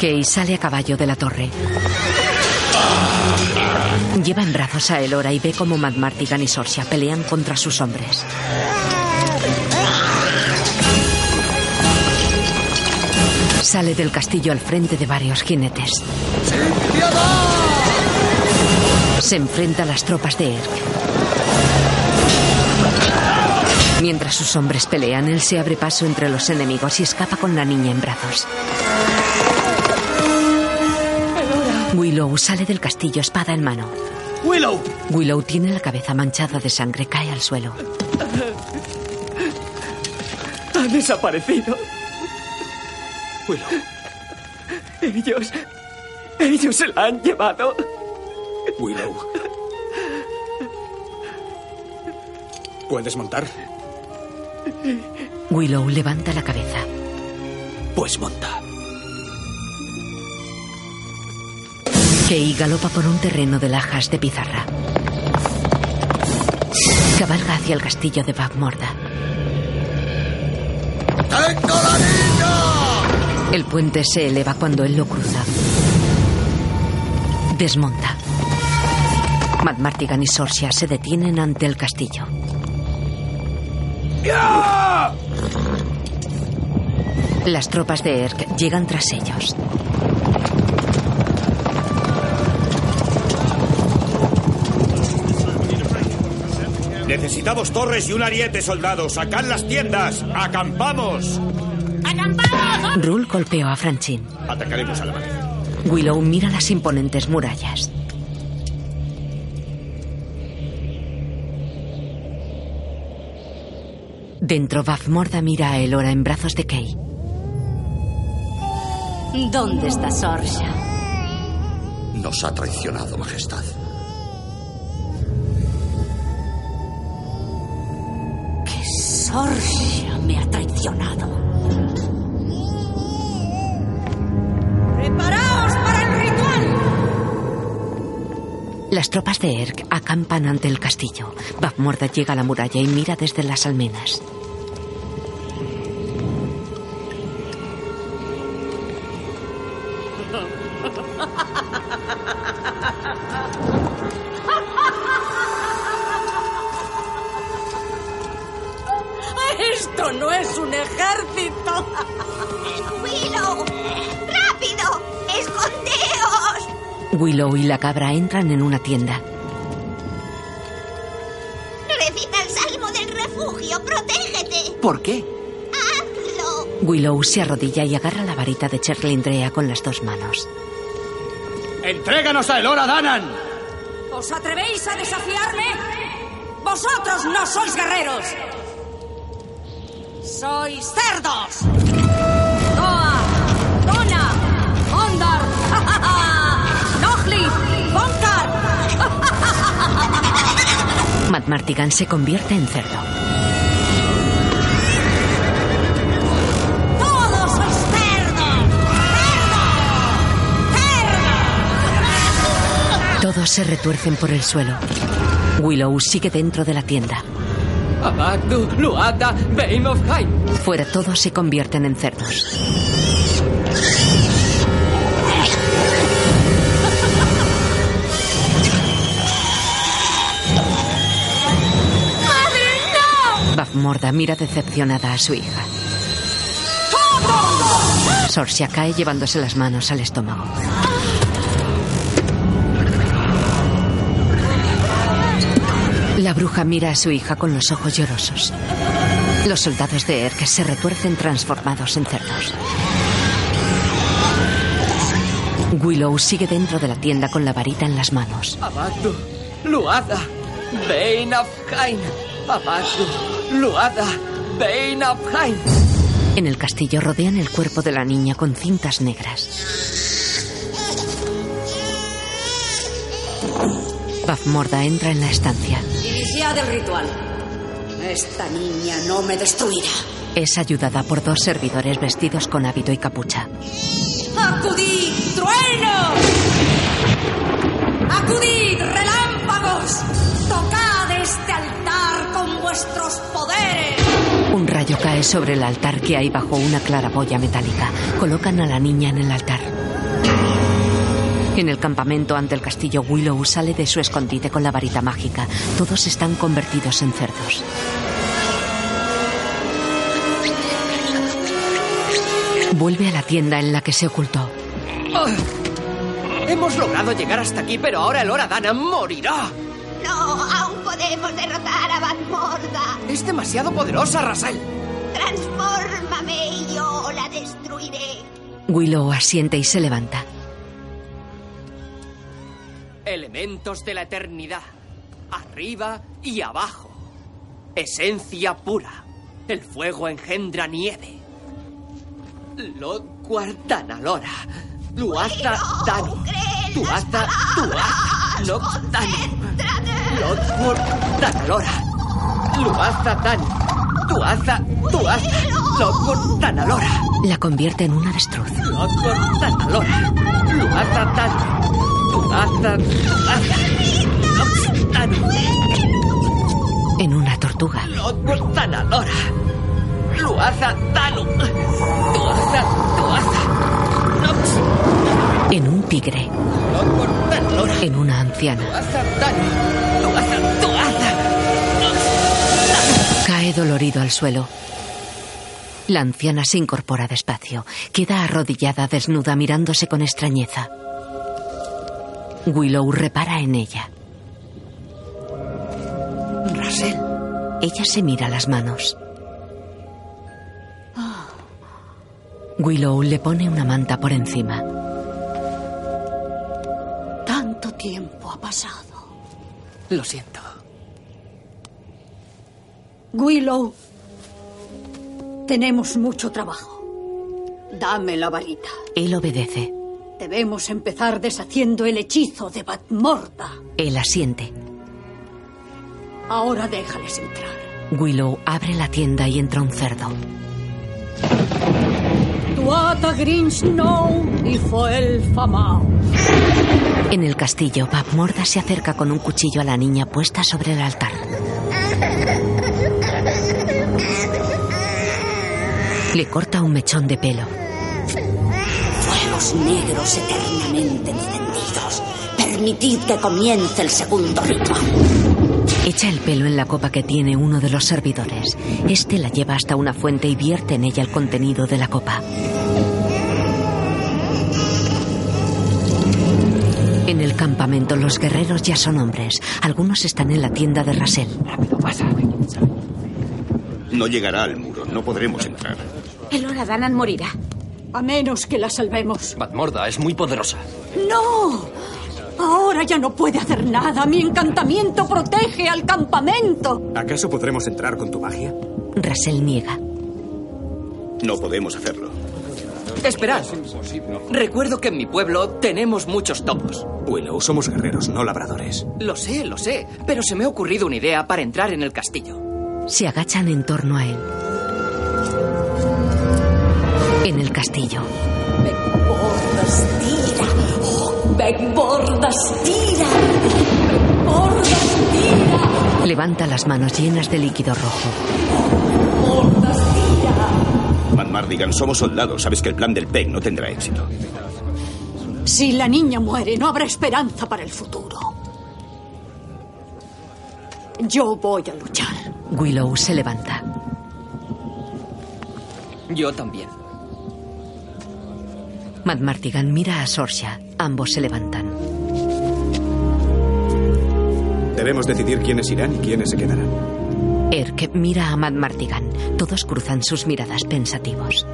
Kay sale a caballo de la torre. Lleva en brazos a Elora y ve cómo Matt Martigan y Sorcia pelean contra sus hombres. Sale del castillo al frente de varios jinetes. Se enfrenta a las tropas de Erk. Mientras sus hombres pelean, él se abre paso entre los enemigos y escapa con la niña en brazos. Willow sale del castillo, espada en mano. ¡Willow! Willow tiene la cabeza manchada de sangre, cae al suelo. Ha desaparecido. Willow. Ellos. Ellos se la han llevado. Willow. ¿Puedes montar? Willow levanta la cabeza. Pues monta. Kay galopa por un terreno de lajas de pizarra. Cabalga hacia el castillo de Bagmorda. ¡Tengo la niña! El puente se eleva cuando él lo cruza. Desmonta. Matt Martigan y Sorcia se detienen ante el castillo. Las tropas de Erk llegan tras ellos. Necesitamos torres y un ariete, soldados. ¡Sacad las tiendas! ¡Acampamos! Rule golpeó a Francine. Atacaremos al amanecer. Willow mira las imponentes murallas. Dentro, Bafmorda mira a Elora en brazos de Kay. ¿Dónde está Sorcia? Nos ha traicionado, Majestad. Sorcia me ha traicionado. ¡Preparaos para el ritual! Las tropas de Erk acampan ante el castillo. Bafmorda llega a la muralla y mira desde las almenas. La cabra entran en una tienda. Recita el salmo del refugio. ¡Protégete! ¿Por qué? ¡Hazlo! Willow se arrodilla y agarra la varita de Cherlindrea con las dos manos. ¡Entréganos a Elora Danan! ¿Os atrevéis a desafiarme? ¡Vosotros no sois guerreros! ¡Sois cerdos! Matt Martigan se convierte en cerdo. ¡Todos sois cerdos! Todos se retuercen por el suelo. Willow sigue dentro de la tienda. Abagdu, Luata, Beim of Hain. Fuera todos se convierten en cerdos. Mira decepcionada a su hija. Sorcia cae llevándose las manos al estómago. La bruja mira a su hija con los ojos llorosos. Los soldados de Erk se retuercen transformados en cerdos. Willow sigue dentro de la tienda con la varita en las manos. Abadu, Luada, Bane of. Abadu, Luada, Bane of Hain. En el castillo rodean el cuerpo de la niña con cintas negras. Bafmorda entra en la estancia. Iniciad el ritual. Esta niña no me destruirá. Es ayudada por dos servidores vestidos con hábito y capucha. ¡Acudid, trueno! ¡Acudid, relámpagos! ¡Tocad este altar con vuestros poderes! Un rayo cae sobre el altar que hay bajo una claraboya metálica. Colocan a la niña en el altar. En el campamento ante el castillo, Willow sale de su escondite con la varita mágica. Todos están convertidos en cerdos. Vuelve a la tienda en la que se ocultó. Hemos logrado llegar hasta aquí, pero ahora el Horadana morirá. No, aún podemos derrotar Es demasiado poderosa, Rasel. Transfórmame y yo la destruiré. Willow asiente y se levanta. Elementos de la eternidad. Arriba y abajo. Esencia pura. El fuego engendra nieve. Lod Guardanalora. Luaza Dani. Tuaza Tuaza. Nox Dani. Lod Guardanalora. Luaza Dani. Tuaza Tuaza. Lod Guardanalora. La convierte en un avestruz. Lod Guardanalora. Luaza Dani. Tuaza Tuaza. Dani. En una tortuga. Lod Guardanalora. Luaza Danu. Tuaza Tuaza. En un tigre. En una anciana. Cae dolorido al suelo. La anciana se incorpora despacio. Queda arrodillada, desnuda, mirándose con extrañeza. Willow repara en ella. Rasel. Ella se mira las manos. Willow le pone una manta por encima. Tanto tiempo ha pasado. Lo siento. Willow, tenemos mucho trabajo. Dame la varita. Él obedece. Debemos empezar deshaciendo el hechizo de Batmorda. Él asiente. Ahora déjales entrar. Willow abre la tienda y entra un cerdo. Tuata Green Snow y Foel Famao. En el castillo, Bapmorda se acerca con un cuchillo a la niña puesta sobre el altar. Le corta un mechón de pelo. Fuegos negros eternamente encendidos. Permitid que comience el segundo ritual. Echa el pelo en la copa que tiene uno de los servidores. Este la lleva hasta una fuente y vierte en ella el contenido de la copa. En el campamento los guerreros ya son hombres. Algunos están en la tienda de Rasel. No llegará al muro, no podremos entrar. El Horadanan morirá. A menos que la salvemos. Batmorda es muy poderosa. ¡No! Ahora ya no puede hacer nada. Mi encantamiento protege al campamento. ¿Acaso podremos entrar con tu magia? Rasel niega. No podemos hacerlo. Esperad. Recuerdo que en mi pueblo tenemos muchos topos. Willow, somos guerreros, no labradores. Lo sé, lo sé, pero se me ha ocurrido una idea para entrar en el castillo. Se agachan en torno a él. En el castillo, Bordas tira. Oh, Bordas tira. Bordas tira. levanta las manos llenas de líquido rojo. Bordas tira. Van Mardigan, somos soldados. Sabes que el plan del PEC no tendrá éxito. Si la niña muere, no habrá esperanza para el futuro. Yo voy a luchar. Willow se levanta. Yo también. Matt Martigan mira a Sorcia. Ambos se levantan. Debemos decidir quiénes irán y quiénes se quedarán. Erk mira a Matt Martigan. Todos cruzan sus miradas pensativos.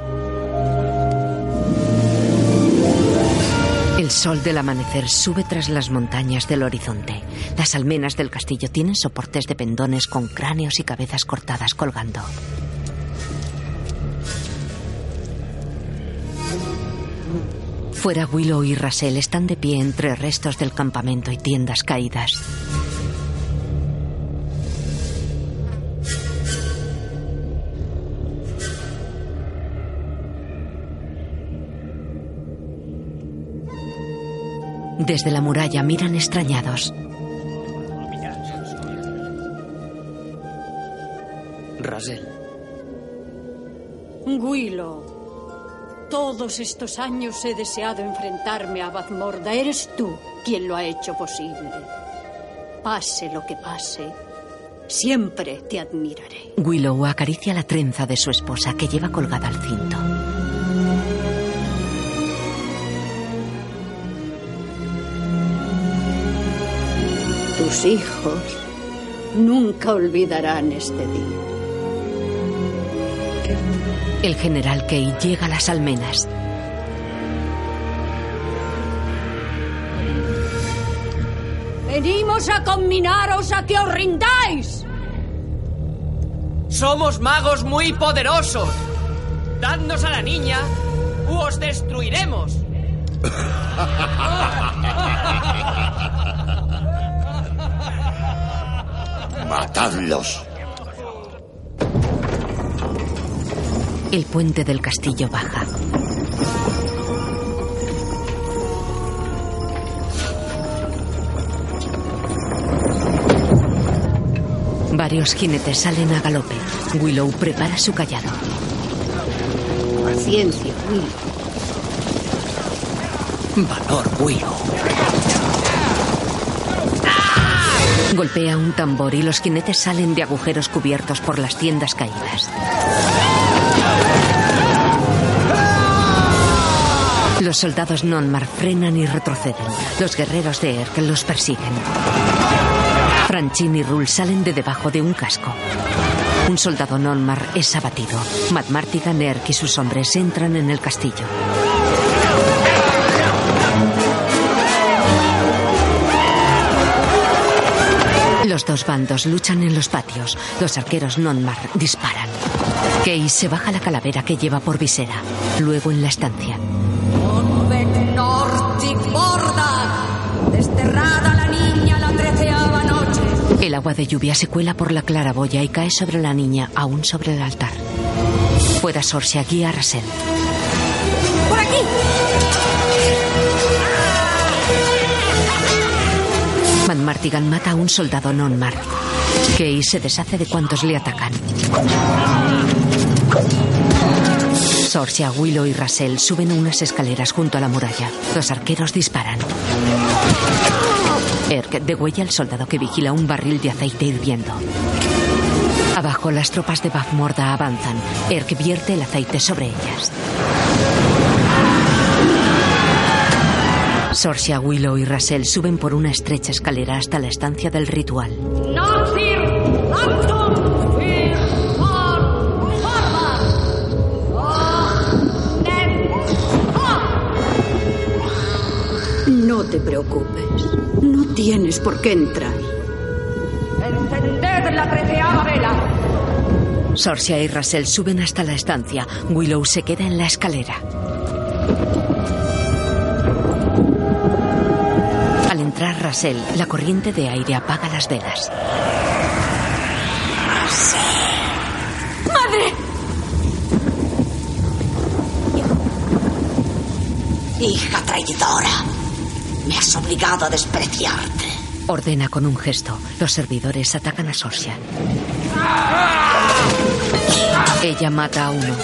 El sol del amanecer sube tras las montañas del horizonte. Las almenas del castillo tienen soportes de pendones con cráneos y cabezas cortadas colgando. Fuera Willow y Russell están de pie entre restos del campamento y tiendas caídas. Desde la muralla miran extrañados. Russell. Willow, todos estos años he deseado enfrentarme a Bazmorda. Eres tú quien lo ha hecho posible. Pase lo que pase, siempre te admiraré. Willow acaricia la trenza de su esposa que lleva colgada al cinto. Tus hijos nunca olvidarán este día. El general Kay llega a las almenas. Venimos a combinaros a que os rindáis. Somos magos muy poderosos. Dadnos a la niña u os destruiremos. Matadlos. El puente del castillo baja. Varios jinetes salen a galope. Willow prepara su callado. Paciencia, Willow. Valor, Willow. Golpea un tambor y los jinetes salen de agujeros cubiertos por las tiendas caídas. Soldados Nonmar frenan y retroceden. Los guerreros de Erk los persiguen. Franchin y Rul salen de debajo de un casco. Un soldado Nonmar es abatido. Matt Martigan, Erk y sus hombres entran en el castillo. Los dos bandos luchan en los patios. Los arqueros Nonmar disparan. Kay se baja la calavera que lleva por visera. Luego en la estancia. Borda. Desterrada la niña la treceava noche. El agua de lluvia se cuela por la claraboya y cae sobre la niña, aún sobre el altar. Fuera Sorcia guía a Rasel. ¡Por aquí! Van Martigan mata a un soldado Nonmar. Kay se deshace de cuantos le atacan. Sorcia, Willow y Russell suben unas escaleras junto a la muralla. Los arqueros disparan. Erk degüella al soldado que vigila un barril de aceite hirviendo. Abajo las tropas de Bafmorda avanzan. Erk vierte el aceite sobre ellas. Sorcia, Willow y Russell suben por una estrecha escalera hasta la estancia del ritual. Te preocupes. No tienes por qué entrar. Encended la treceava vela. Sorcia y Russell suben hasta la estancia. Willow se queda en la escalera. Al entrar Russell, la corriente de aire apaga las velas. ¡Madre! Hija traidora. Me has obligado a despreciarte. Ordena con un gesto. Los servidores atacan a Sorcia. Ella mata a uno.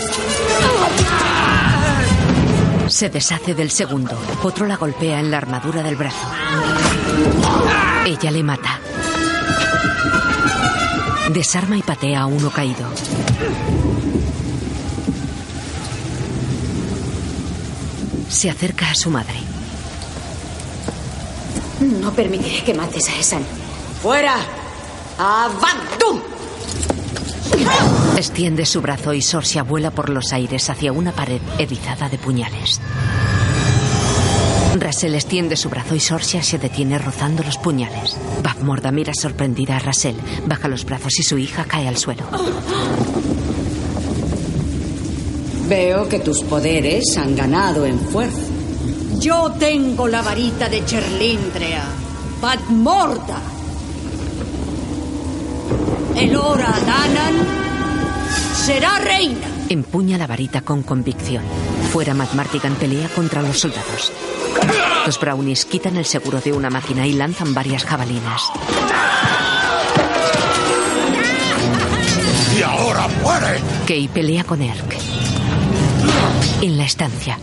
Se deshace del segundo. Otro la golpea en la armadura del brazo. Ella le mata. Desarma y patea a uno caído. Se acerca a su madre. No permitiré que mates a esa niña. ¡Fuera! ¡Avandum! Extiende su brazo y Sorcia vuela por los aires hacia una pared erizada de puñales. Russell extiende su brazo y Sorcia se detiene rozando los puñales. Bafmorda mira sorprendida a Russell, baja los brazos y su hija cae al suelo. Veo que tus poderes han ganado en fuerza. Yo tengo la varita de Cherlindrea. Badmorda. Elora Danan será reina. Empuña la varita con convicción. Fuera, Matt Martigan pelea contra los soldados. Los brownies quitan el seguro de una máquina y lanzan varias jabalinas. ¡Y ahora muere! Kay pelea con Erk. En la estancia,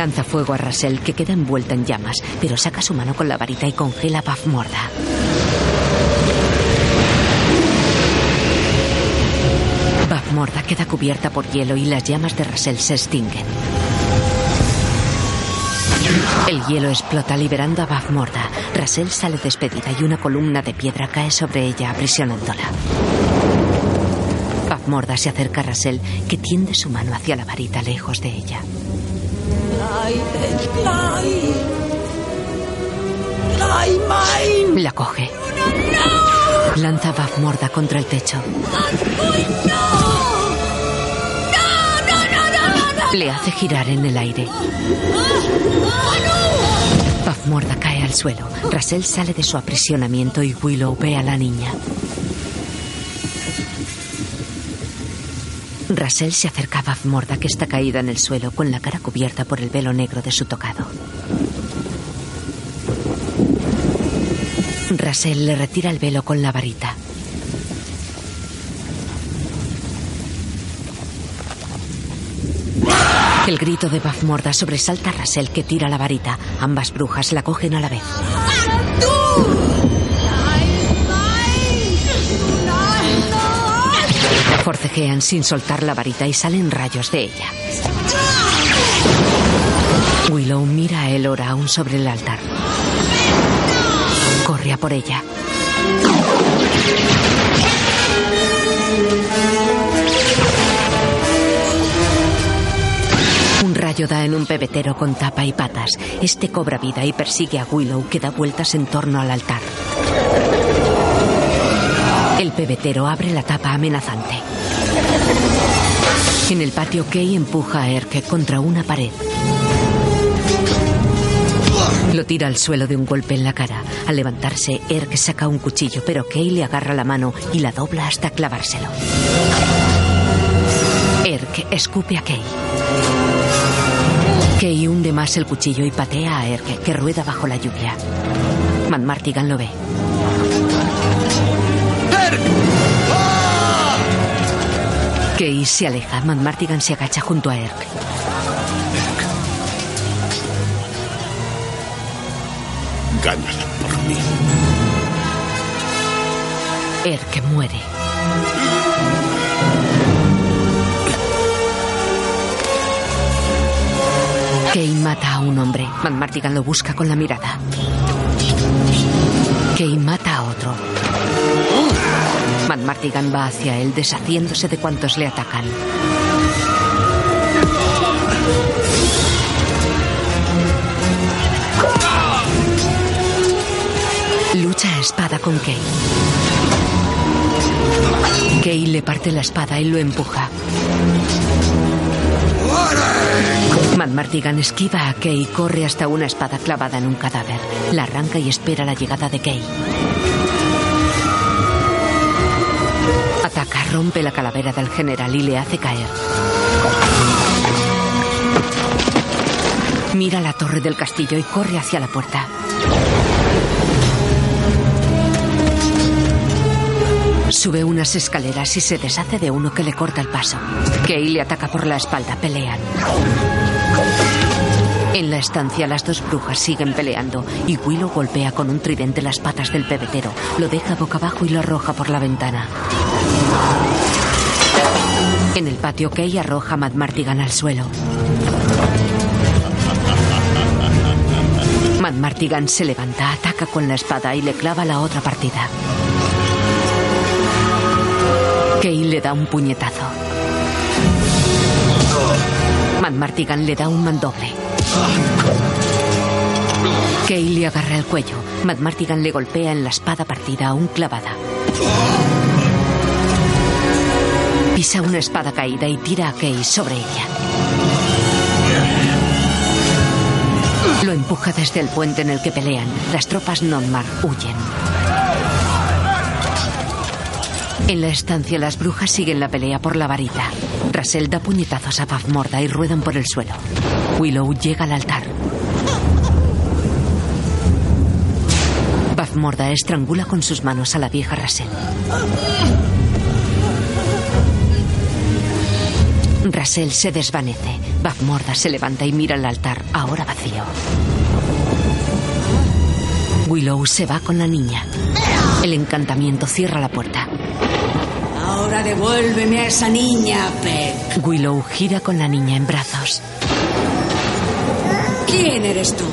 lanza fuego a Russell, que queda envuelta en llamas, pero saca su mano con la varita y congela a Bafmorda. Bafmorda queda cubierta por hielo y las llamas de Russell se extinguen. El hielo explota liberando a Bafmorda. Russell sale despedida y una columna de piedra cae sobre ella aprisionándola. Bafmorda se acerca a Russell, que tiende su mano hacia la varita lejos de ella. La coge. Lanza a Bafmorda contra el techo. Le hace girar en el aire. Bafmorda cae al suelo. Russell sale de su aprisionamiento y Willow ve a la niña. Russell se acerca a Bafmorda, que está caída en el suelo, con la cara cubierta por el velo negro de su tocado. Russell le retira el velo con la varita. El grito de Bafmorda sobresalta a Russell, que tira la varita. Ambas brujas la cogen a la vez. Forcejean sin soltar la varita y salen rayos de ella. Willow mira a Elora aún sobre el altar. Corre a por ella. Un rayo da en un pebetero con tapa y patas. Este cobra vida y persigue a Willow que da vueltas en torno al altar. El pebetero abre la tapa amenazante. En el patio, Kay empuja a Erke contra una pared. Lo tira al suelo de un golpe en la cara. Al levantarse, Erk saca un cuchillo, pero Kay le agarra la mano y la dobla hasta clavárselo. Erk escupe a Kay. Kay hunde más el cuchillo y patea a Erk, que rueda bajo la lluvia. Matt Martigan lo ve. Kay se aleja. Matt Martigan se agacha junto a Erk. Gánala por mí. Erk muere. Kay mata a un hombre. Matt Martigan lo busca con la mirada. Kay mata a otro. Matt Martigan va hacia él, deshaciéndose de cuantos le atacan. Lucha a espada con Kay. Kay le parte la espada y lo empuja. Matt Martigan esquiva a Kay corre hasta una espada clavada en un cadáver. La arranca y espera la llegada de Kay. Rompe la calavera del general y le hace caer. Mira la torre del castillo y corre hacia la puerta. Sube unas escaleras y se deshace de uno que le corta el paso. Kay le ataca por la espalda, pelean. En la estancia las dos brujas siguen peleando y Willow golpea con un tridente las patas del pebetero, lo deja boca abajo y lo arroja por la ventana patio, Kay arroja a Matt Martigan al suelo. Matt Martigan se levanta, ataca con la espada y le clava la otra partida. Kay le da un puñetazo. Matt Martigan le da un mandoble. Kay le agarra el cuello. Matt Martigan le golpea en la espada partida aún clavada. Pisa una espada caída y tira a Kay sobre ella. Lo empuja desde el puente en el que pelean. Las tropas Nonmar huyen. En la estancia, las brujas siguen la pelea por la varita. Rasel da puñetazos a Bafmorda y ruedan por el suelo. Willow llega al altar. Bafmorda estrangula con sus manos a la vieja Rasel. Rasel se desvanece. Bafmorda se levanta y mira el altar, ahora vacío. Willow se va con la niña. El encantamiento cierra la puerta. Ahora devuélveme a esa niña, Peck. Willow gira con la niña en brazos. ¿Quién eres tú?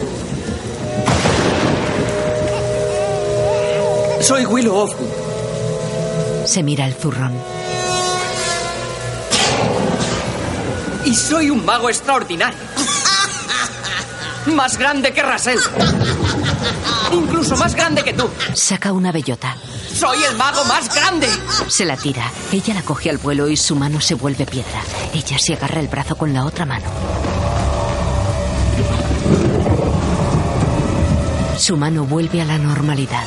Soy Willow Offwood. Se mira el zurrón. Y soy un mago extraordinario. Más grande que Rasel. Incluso más grande que tú. Saca una bellota. Soy el mago más grande. Se la tira. Ella la coge al vuelo y su mano se vuelve piedra. Ella se agarra el brazo con la otra mano. Su mano vuelve a la normalidad.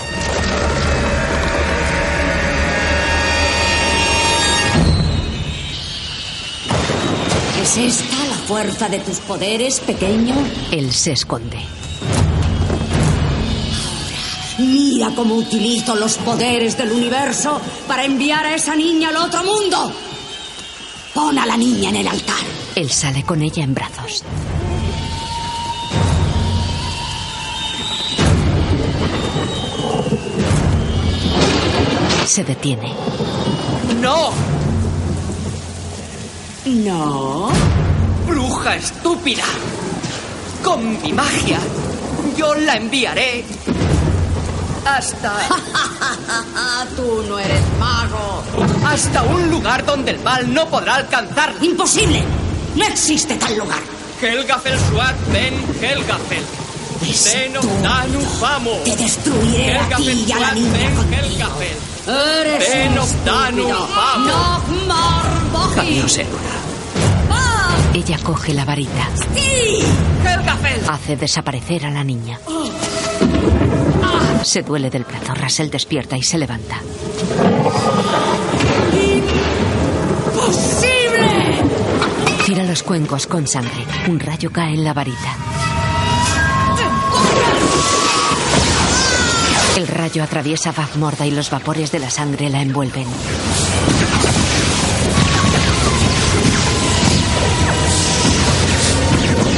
¿Es esta la fuerza de tus poderes, pequeño? Él se esconde. Mira cómo utilizo los poderes del universo para enviar a esa niña al otro mundo. Pon a la niña en el altar. Él sale con ella en brazos. Se detiene. ¡No! No. ¡Bruja estúpida! Con mi magia, yo la enviaré hasta... [laughs] Tú no eres mago. Hasta un lugar donde el mal no podrá alcanzar. ¡Imposible! No existe tal lugar. Helgafel Suat Ben Helgafel. Seno Danu Famo. Te destruiré a ti y a la niña Ben contigo. Helgafel. Eres Danu. Famo. Ella coge la varita. Helgafel. Hace desaparecer a la niña. Se duele del brazo. Russell despierta y se levanta. ¡Posible! Tira los cuencos con sangre. Un rayo cae en la varita. El rayo atraviesa Bafmorda y los vapores de la sangre la envuelven.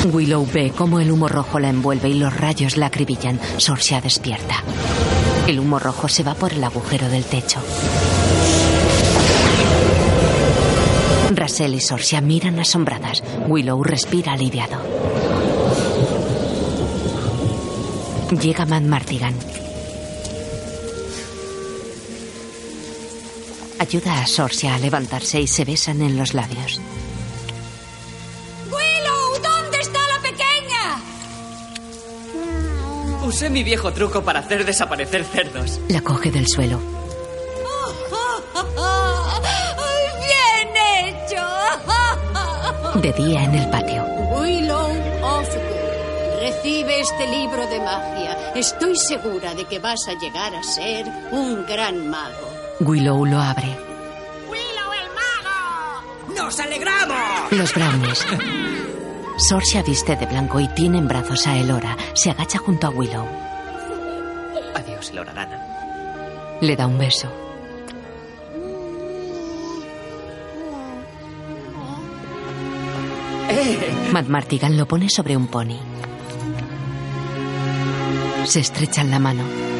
Willow ve cómo el humo rojo la envuelve y los rayos la acribillan. Sorcia despierta. El humo rojo se va por el agujero del techo. Russell y Sorcia miran asombradas. Willow respira aliviado. Llega Matt Martigan. Ayuda a Sorcia a levantarse y se besan en los labios. Usé mi viejo truco para hacer desaparecer cerdos. La coge del suelo. ¡Bien hecho! De día en el patio. Willow Offgood, recibe este libro de magia. Estoy segura de que vas a llegar a ser un gran mago. Willow lo abre. ¡Nos alegramos! Los brownies. Sorcia viste de blanco y tiene en brazos a Elora. Se agacha junto a Willow. Adiós, Elora Dana. Le da un beso. Matt Martigan lo pone sobre un pony. Se estrechan la mano.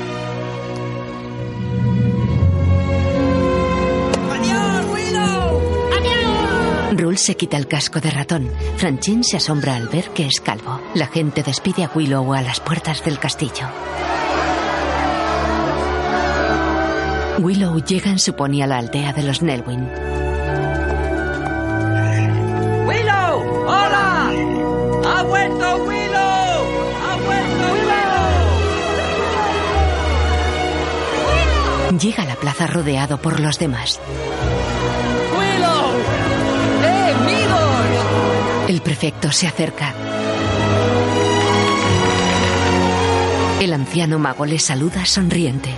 Raúl se quita el casco de ratón. Franchín se asombra al ver que es calvo. La gente despide a Willow a las puertas del castillo. Willow llega en su pony a la aldea de los Nelwyn. ¡Willow! ¡Hola! ¡Ha vuelto Willow! ¡Ha vuelto Willow! Llega a la plaza rodeado por los demás. El prefecto se acerca. El anciano mago le saluda sonriente.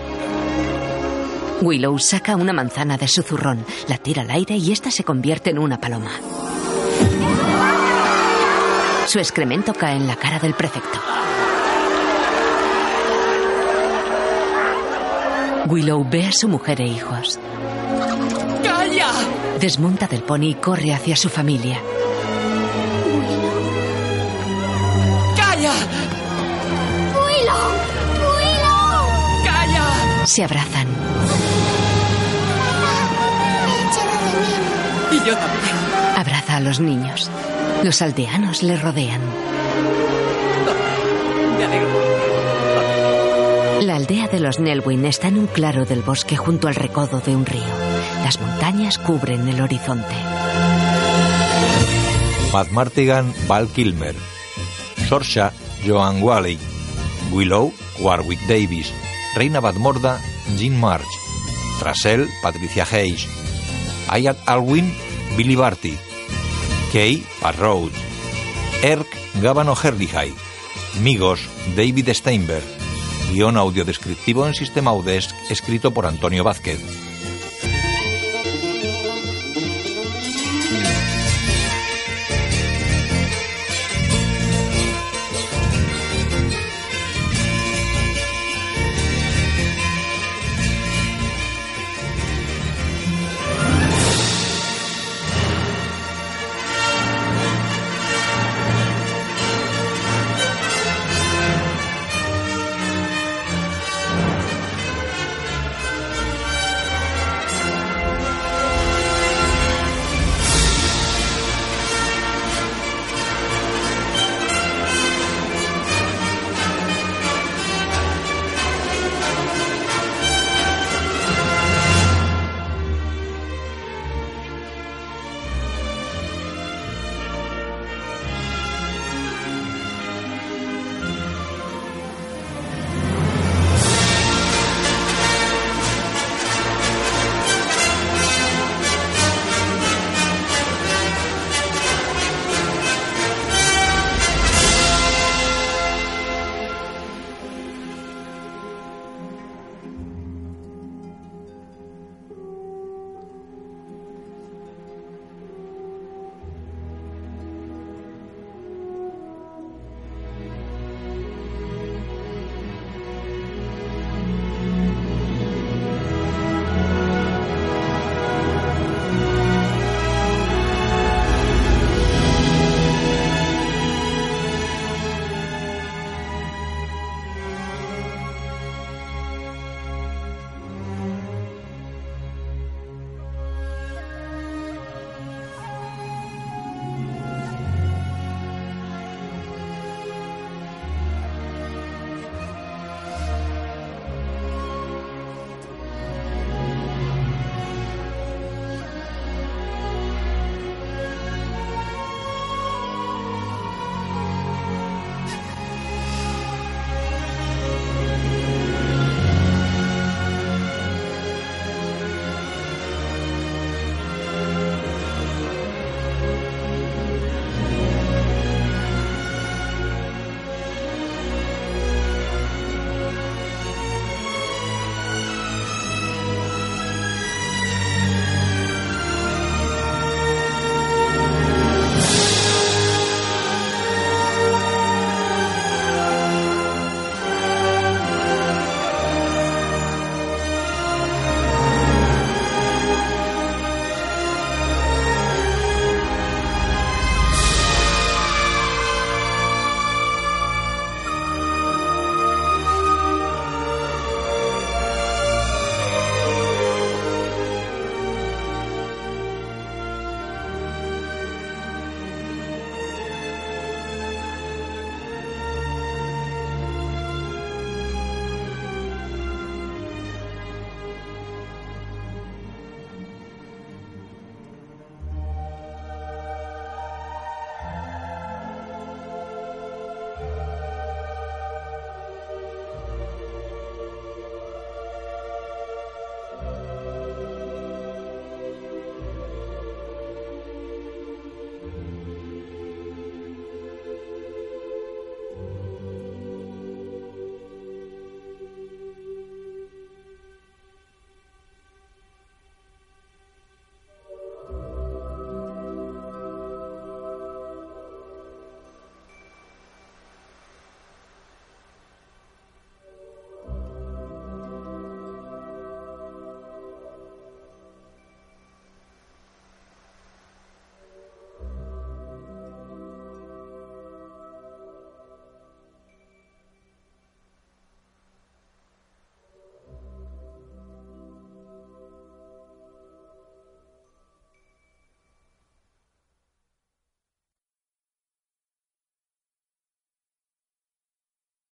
Willow saca una manzana de su zurrón, la tira al aire y esta se convierte en una paloma. Su excremento cae en la cara del prefecto. Willow ve a su mujer e hijos. ¡Calla! Desmonta del pony y corre hacia su familia. Se abrazan. Y yo también. Abraza a los niños. Los aldeanos le rodean. La aldea de los Nelwyn está en un claro del bosque junto al recodo de un río. Las montañas cubren el horizonte. Matt Martigan, Val Kilmer. Sorsha, Joan Wally. Willow, Warwick Davis. Reina Badmorda, Jean March. Trasel, Patricia Hayes. Ayat Alwyn, Billy Barty. Kay, Pat Rhodes. Erk, Gavano Herlihai. Migos, David Steinberg. Guión audiodescriptivo en sistema Audesc escrito por Antonio Vázquez.